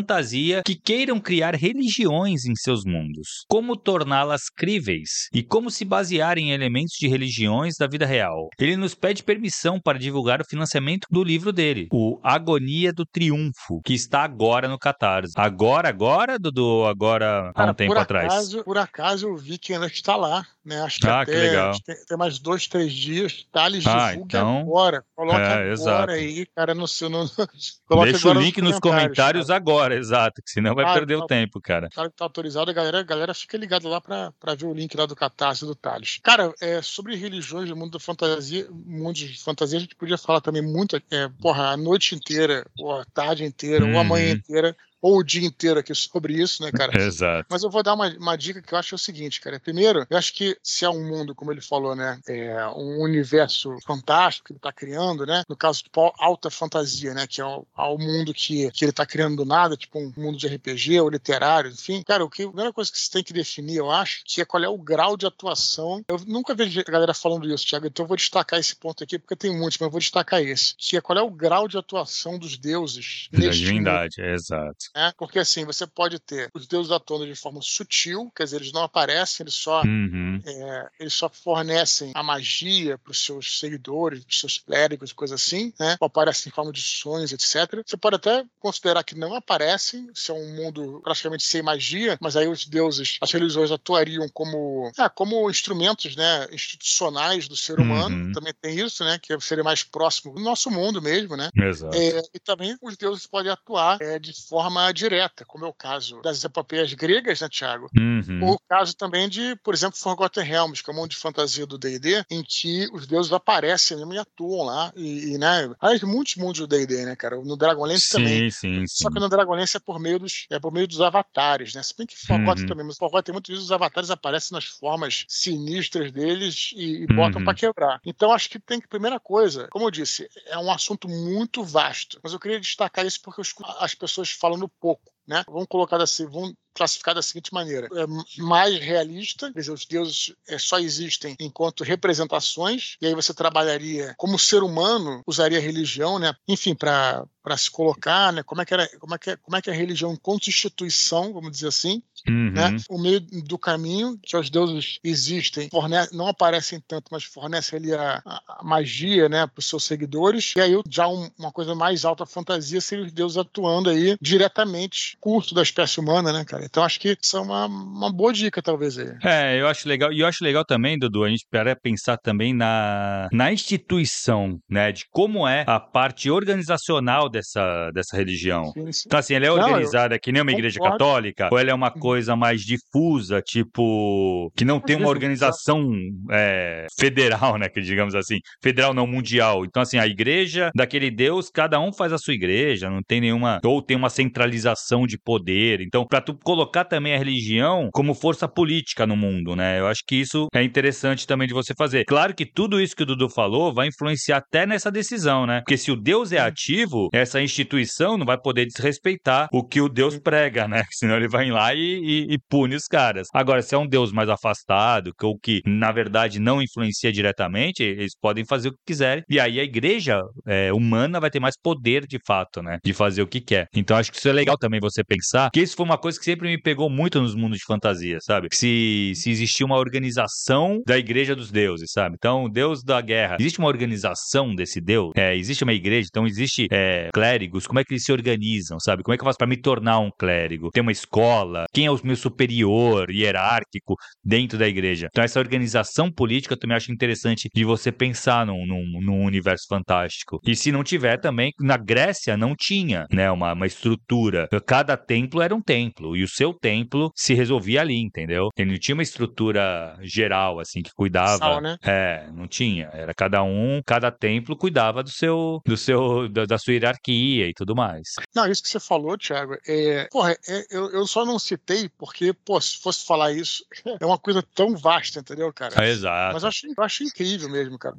que queiram criar religiões em seus mundos. Como torná-las críveis e como se basear em elementos de religiões da vida real. Ele nos pede permissão para divulgar o financiamento do livro dele, o Agonia do Triunfo, que está agora no Catarse. Agora, agora, Dudu? Agora há um tempo atrás? por acaso eu vi que ainda está lá, né? Acho que ah, até que legal. Tem, tem, mais dois, três dias. Thales, ah, então... agora. Coloca é, agora exato. aí, cara, no seu. No, Deixa o link nos comentários, cara. agora, exato, que senão vai perder tá, o tempo, cara. O cara que tá autorizado, a galera, a galera fica ligada lá pra, pra ver o link lá do Catarse do Thales. Cara, é, sobre religiões do mundo da fantasia, mundo de fantasia, a gente podia falar também muito, é, porra, a noite inteira, ou a tarde inteira, ou a manhã uhum. inteira, ou o dia inteiro aqui sobre isso, né, cara? Exato. Mas eu vou dar uma, uma dica que eu acho é o seguinte, cara. Primeiro, eu acho que se é um mundo, como ele falou, né, é um universo fantástico que ele tá criando, né? No caso, tipo, alta fantasia, né? Que é o, é o mundo que, que ele tá criando do nada, tipo um mundo de RPG ou literário, enfim. Cara, o que, a primeira coisa que você tem que definir, eu acho, que é qual é o grau de atuação. Eu nunca vejo a galera falando isso, Thiago, então eu vou destacar esse ponto aqui, porque tem muitos, mas eu vou destacar esse. Que é qual é o grau de atuação dos deuses. Da divindade, é, exato. É, porque assim, você pode ter os deuses atuando de forma sutil, quer dizer, eles não aparecem, eles só, uhum. é, eles só fornecem a magia para os seus seguidores, para os seus clérigos, coisas assim, né? Ou aparecem em forma de sonhos, etc. Você pode até considerar que não aparecem, se é um mundo praticamente sem magia, mas aí os deuses, as religiões atuariam como, é, como instrumentos, né, institucionais do ser humano. Uhum. Também tem isso, né, que seria mais próximo do nosso mundo mesmo, né? Exato. É, e também os deuses podem atuar é, de forma direta direta, como é o caso das epopeias gregas, né, Tiago? Uhum. Ou o caso também de, por exemplo, Forgotten Realms, que é um mundo de fantasia do D&D, em que os deuses aparecem mesmo e atuam lá. E, e né, aliás, muitos mundos do D&D, né, cara? No Dragonlance sim, também. Sim, sim. Só que no Dragonlance é por meio dos, é por meio dos avatares, né? Se bem que Forgotten uhum. também, mas Forgotten tem muitas vezes os avatares aparecem nas formas sinistras deles e, e botam uhum. para quebrar. Então acho que tem que, primeira coisa, como eu disse, é um assunto muito vasto, mas eu queria destacar isso porque as pessoas falando pouco. Né? Vamos colocar assim, vamos classificar da seguinte maneira: é mais realista, quer dizer, os deuses é, só existem enquanto representações, e aí você trabalharia como ser humano, usaria a religião, né? Enfim, para para se colocar, né? Como é que era, como é que é, como é que a religião enquanto instituição, vamos dizer assim, uhum. né? O meio do caminho que os deuses existem, fornece, não aparecem tanto, mas fornece ali a, a magia, né, para os seus seguidores. E aí já um, uma coisa mais alta fantasia seria os deuses atuando aí diretamente curto da espécie humana, né, cara? Então acho que isso é uma, uma boa dica, talvez aí. É, eu acho legal. E eu acho legal também, Dudu, a gente para pensar também na, na instituição, né? De como é a parte organizacional dessa, dessa religião. Sim, sim. Então, assim, ela é organizada não, eu... que nem uma igreja concordo. católica, ou ela é uma coisa mais difusa, tipo, que não tem uma organização é, federal, né? Que digamos assim, federal não mundial. Então, assim, a igreja daquele Deus, cada um faz a sua igreja, não tem nenhuma. Ou tem uma centralização de poder. Então, para tu colocar também a religião como força política no mundo, né? Eu acho que isso é interessante também de você fazer. Claro que tudo isso que o Dudu falou vai influenciar até nessa decisão, né? Porque se o Deus é ativo, essa instituição não vai poder desrespeitar o que o Deus prega, né? Senão ele vai lá e, e, e pune os caras. Agora, se é um Deus mais afastado, ou que na verdade não influencia diretamente, eles podem fazer o que quiserem. E aí a igreja é, humana vai ter mais poder de fato, né? De fazer o que quer. Então acho que isso é legal também você pensar que isso foi uma coisa que sempre me pegou muito nos mundos de fantasia, sabe? Se, se existia uma organização da igreja dos deuses, sabe? Então, Deus da guerra, existe uma organização desse Deus? É, existe uma igreja, então existe é, clérigos, como é que eles se organizam, sabe? Como é que eu faço para me tornar um clérigo? Tem uma escola? Quem é o meu superior, hierárquico dentro da igreja? Então, essa organização política eu também acho interessante de você pensar num, num, num universo fantástico. E se não tiver também, na Grécia não tinha, né, uma, uma estrutura. Cada templo era um templo e o seu templo se resolvia ali, entendeu? Ele não tinha uma estrutura geral, assim, que cuidava. Sal, né? É, não tinha. Era cada um, cada templo cuidava do seu, do seu, da, da sua hierarquia e tudo mais. Não, isso que você falou, Thiago, é, porra, é, eu, eu só não citei porque, pô, se fosse falar isso, é uma coisa tão vasta, entendeu, cara? É, exato. Mas eu acho, eu acho incrível mesmo, cara.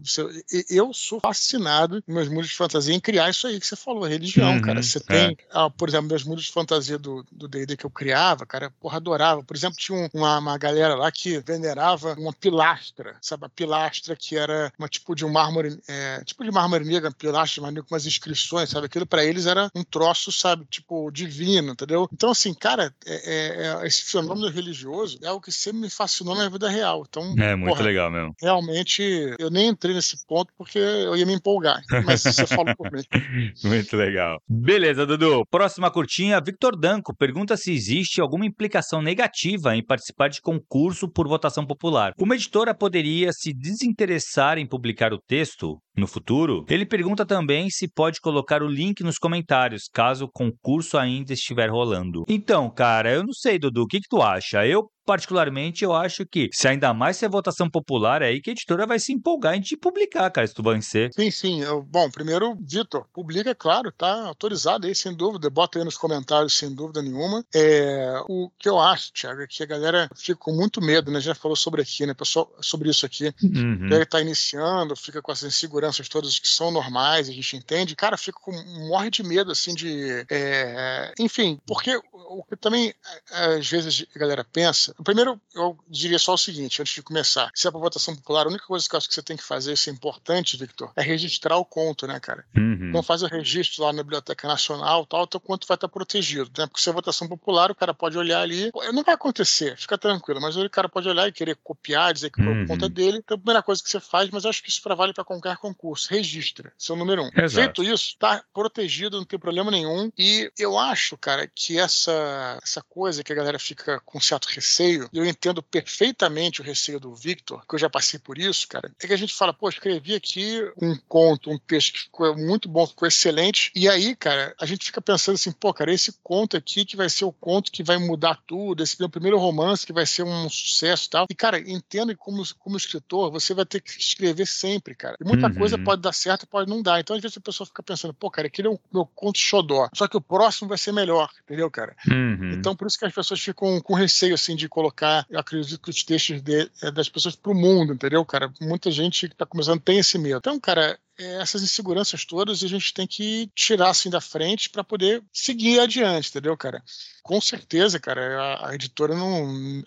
Eu sou fascinado nos meus mundos de fantasia em criar isso aí que você falou, religião, uhum, cara. Você é. tem, ah, por exemplo, meus mundos de fantasia do D&D que eu criava, cara, porra, adorava. Por exemplo, tinha um, uma, uma galera lá que venerava uma pilastra, sabe? A pilastra que era uma tipo de um mármore, é, tipo de mármore negro, pilastra, mas com umas inscrições, sabe? Aquilo para eles era um troço, sabe? Tipo, divino, entendeu? Então, assim, cara, é, é, é esse fenômeno religioso é o que sempre me fascinou na vida real. Então, é muito porra, legal mesmo. Realmente, eu nem entrei nesse ponto porque eu ia me empolgar. Mas você falou por mim. Muito legal. Beleza, Dudu. Próxima curtinha, Victor Danco pergunta se existe alguma implicação negativa em participar de concurso por votação popular. Uma editora poderia se desinteressar em publicar o texto no futuro? Ele pergunta também se pode colocar o link nos comentários, caso o concurso ainda estiver rolando. Então, cara, eu não sei, Dudu, o que, que tu acha? Eu particularmente, eu acho que se ainda mais se é votação popular, é aí que a editora vai se empolgar em te publicar, cara, se tu vai ser. Sim, sim. Eu, bom, primeiro, Vitor, publica, claro, tá autorizado aí, sem dúvida. Bota aí nos comentários, sem dúvida nenhuma. É, o que eu acho, Thiago, é que a galera fica com muito medo, né? Já falou sobre aqui, né, pessoal, sobre isso aqui. Uhum. Ele tá iniciando, fica com essas inseguranças todas que são normais, a gente entende. Cara, fica com, morre de medo, assim, de. É, enfim, porque o que também, às vezes, a galera pensa Primeiro, eu diria só o seguinte, antes de começar. Se é para votação popular, a única coisa que eu acho que você tem que fazer, isso é importante, Victor, é registrar o conto, né, cara? Uhum. Então faz o registro lá na Biblioteca Nacional tal, teu conto vai estar protegido, né? Porque se é votação popular, o cara pode olhar ali. Não vai acontecer, fica tranquilo, mas o cara pode olhar e querer copiar, dizer que uhum. por conta dele. Então a primeira coisa que você faz, mas eu acho que isso vale para qualquer concurso. Registra, seu número um. Exato. Feito isso, tá protegido, não tem problema nenhum. E eu acho, cara, que essa, essa coisa que a galera fica com certo receio receio, e eu entendo perfeitamente o receio do Victor, que eu já passei por isso, cara, é que a gente fala, pô, escrevi aqui um conto, um texto que ficou muito bom, ficou excelente, e aí, cara, a gente fica pensando assim, pô, cara, esse conto aqui que vai ser o conto que vai mudar tudo, esse meu primeiro romance que vai ser um sucesso e tal. E, cara, entendo que como, como escritor, você vai ter que escrever sempre, cara. E muita uhum. coisa pode dar certo, pode não dar. Então, às vezes a pessoa fica pensando, pô, cara, aquele é o meu conto xodó, só que o próximo vai ser melhor, entendeu, cara? Uhum. Então, por isso que as pessoas ficam com receio, assim, de colocar, eu acredito, os textos de, é, das pessoas para o mundo, entendeu, cara? Muita gente que está começando tem esse medo. Então, cara, essas inseguranças todas a gente tem que tirar assim da frente para poder seguir adiante, entendeu, cara? Com certeza, cara, a, a editora não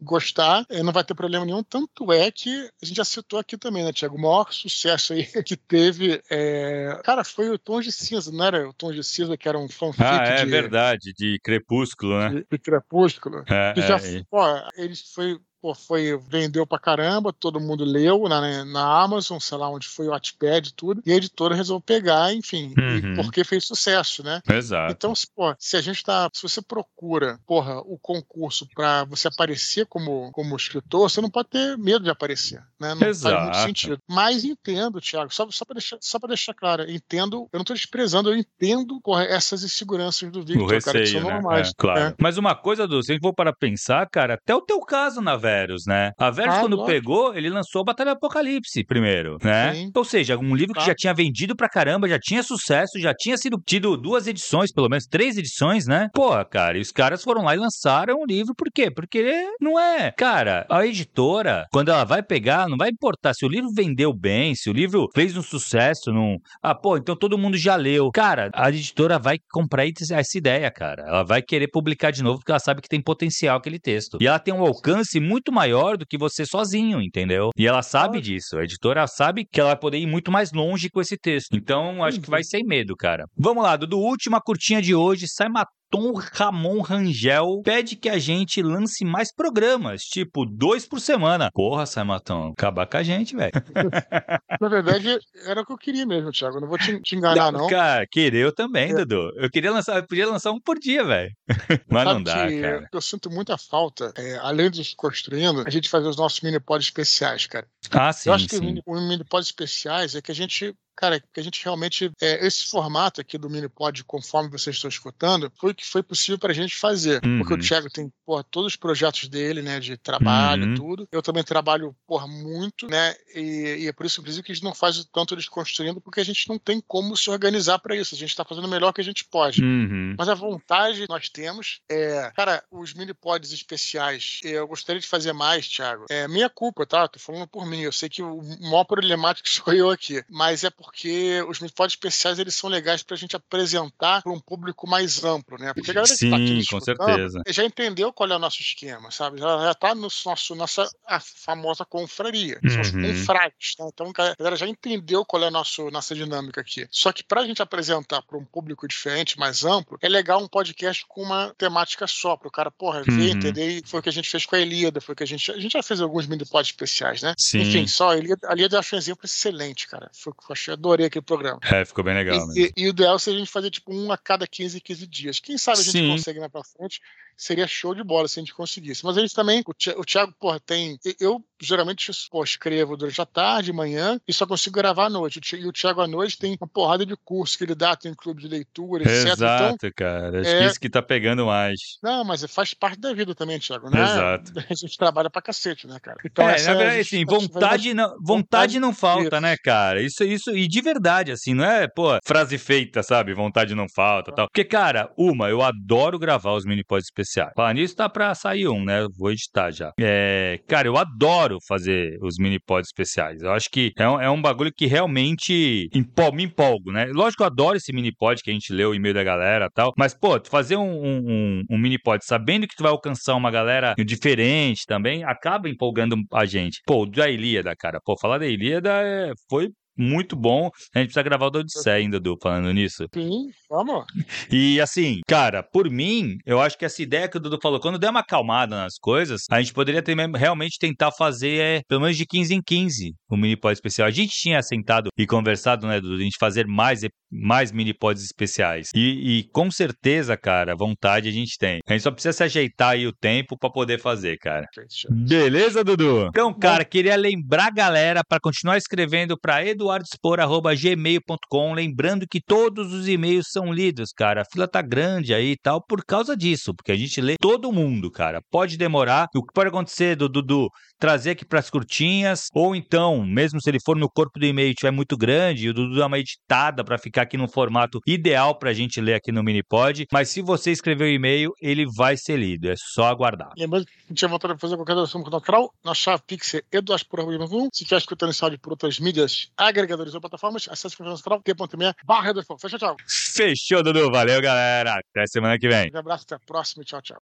gostar, é, não vai ter problema nenhum. Tanto é que a gente já citou aqui também, né, Tiago? O maior sucesso aí que teve, é... cara, foi o Tom de Cinza, não era o Tom de Cinza que era um fanfic Ah, é de... verdade, de Crepúsculo, né? De, de Crepúsculo. É, que já, é. Pô, ele foi pô, foi, vendeu pra caramba, todo mundo leu na, na Amazon, sei lá onde foi o Wattpad e tudo, e a editora resolveu pegar, enfim, uhum. porque fez sucesso, né? Exato. Então, se, pô, se a gente tá, se você procura, porra, o concurso para você aparecer como, como escritor, você não pode ter medo de aparecer, né? Não Exato. faz muito sentido. Mas entendo, Thiago, só, só para deixar, só deixar claro, entendo, eu não tô desprezando, eu entendo, porra, essas inseguranças do Victor, o receio, cara, que são né? normais. É, claro. É. Mas uma coisa, do, se a gente for para pensar, cara, até o teu caso, na velha Verus, né? A Verus, Ah, quando lógico. pegou, ele lançou a Batalha do Apocalipse primeiro, né? Sim. Ou seja, um livro que Tá. já tinha vendido pra caramba, já tinha sucesso, já tinha sido tido duas edições, pelo menos três edições, né? Porra, cara, e os caras foram lá e lançaram o livro, por quê? Porque não é. Cara, a editora, quando ela vai pegar, não vai importar se o livro vendeu bem, se o livro fez um sucesso, não. Ah, pô, então todo mundo já leu. Cara, a editora vai comprar essa ideia, cara. Ela vai querer publicar de novo porque ela sabe que tem potencial aquele texto. E ela tem um alcance muito maior do que você sozinho, entendeu? E ela sabe disso. A editora sabe que ela vai poder ir muito mais longe com esse texto. Então, acho que Uhum. vai sem medo, cara. Vamos lá, Dudu. Última curtinha de hoje. Sai Tom Ramon Rangel pede que a gente lance mais programas, tipo dois por semana. Porra, Saimaton, acabar com a gente, velho. Na verdade, era o que eu queria mesmo, Thiago. Não vou te, te enganar, não. Cara, querer eu também, É. Dudu. Eu queria lançar, eu podia lançar um por dia, velho. Mas não Sabe dá, que cara. Eu sinto muita falta, é, além de construindo, a gente fazer os nossos mini pods especiais, cara. Ah, sim, eu acho que sim. os mini, os mini especiais é que a gente. Cara, que a gente realmente. É, esse formato aqui do mini pod, conforme vocês estão escutando, foi o que foi possível pra gente fazer. Porque Uhum. o Thiago tem, porra, todos os projetos dele, né, de trabalho Uhum. e tudo. Eu também trabalho, porra, muito, né, e, e é por isso, inclusive, que a gente não faz tanto desconstruindo, porque a gente não tem como se organizar pra isso. A gente tá fazendo o melhor que a gente pode. Uhum. Mas a vontade nós temos é. Cara, os mini pods especiais, eu gostaria de fazer mais, Thiago. É minha culpa, tá? Tô falando por mim. Eu sei que o maior problemático sou eu aqui. Mas é porque os pods especiais eles são legais pra gente apresentar para um público mais amplo, né? Porque a galera que tá aqui Sim, com certeza. já entendeu qual é o nosso esquema, sabe? Já, já tá no nosso, nossa a famosa confraria. São os Uhum. confrades, tá? Então a galera já entendeu qual é a nosso, nossa dinâmica aqui. Só que pra gente apresentar para um público diferente, mais amplo, é legal um podcast com uma temática só, pro cara, porra, ver, Uhum. entender. E Foi o que a gente fez com a Elida, foi o que a gente. A gente já fez alguns mini pods especiais, né? Sim. Enfim, só a Elida, a Elida eu achei um exemplo excelente, cara. Foi, eu achei, adorei aquele programa. É, ficou bem legal? E, e- e o ideal seria a gente fazer tipo um a cada 15, 15 dias. Quem sabe a gente Sim. consegue mais pra frente. Seria show de bola se a gente conseguisse. Mas a gente também, o Thi- o Thiago, porra, tem. Eu geralmente pô, escrevo durante a tarde, manhã, e só consigo gravar à noite. E o Thiago à noite tem uma porrada de curso que ele dá, tem clube de leitura, etc. Então, Exato, cara. Acho que é- isso que tá pegando mais. não, mas faz parte da vida também, Thiago, né? Exato. A gente trabalha pra cacete, né, cara? Então, é, essa na é verdade, assim, justificativa vontade não, vontade não falta, isso. né, cara? Isso, isso, e de verdade, assim, não é, pô, frase feita, sabe? Vontade não falta tal. Porque, cara, uma, eu adoro gravar os mini pods especiais. Falar nisso, tá pra sair um, né? Vou editar já. É, cara, eu adoro fazer os mini pods especiais. Eu acho que é um, é um bagulho que realmente empol- me empolgo, né? Lógico que eu adoro esse mini pod que a gente leu o e-mail da galera tal, mas, pô, fazer um, um, um- mini pod sabendo que tu vai alcançar uma galera diferente também, acaba empolgando a gente. Pô, da Ilíada, cara, pô, falar da Ilíada é- foi muito bom. A gente precisa gravar o da Odisseia ainda, Du, falando nisso. Sim, vamos. E assim, cara, por mim, eu acho que essa ideia que o Dudu falou, quando der uma acalmada nas coisas, a gente poderia ter realmente tentar fazer é, pelo menos de 15 em 15 o mini pod especial. A gente tinha sentado e conversado, né, Dudu, a gente fazer mais, mais mini pods especiais. E, e com certeza, cara, vontade a gente tem. A gente só precisa se ajeitar aí o tempo pra poder fazer, cara. Beleza, Dudu? Então, cara, queria lembrar a galera para continuar escrevendo para eduardospor.gmail.com. Lembrando que todos os e-mails são lidos, cara. A fila tá grande aí e tal por causa disso, porque a gente lê todo mundo, cara. Pode demorar. O que pode acontecer, do Dudu, trazer aqui pras curtinhas, ou então, mesmo se ele for no corpo do e-mail tiver muito grande, o Dudu dá uma editada para ficar aqui no formato ideal pra gente ler aqui no Minipod. Mas se você escrever o e-mail, ele vai ser lido. É só aguardar. Lembrando que a tinha vontade de fazer qualquer doação com natural, na chave Pix é eduardo.com. Se quer escutando esse áudio por outras mídias, agregadores ou plataformas, acesse o natural, t.me, barra. Fecha, tchau. Fechou, Dudu. Valeu, galera. Até semana que vem. Um abraço, até a próxima e tchau, tchau.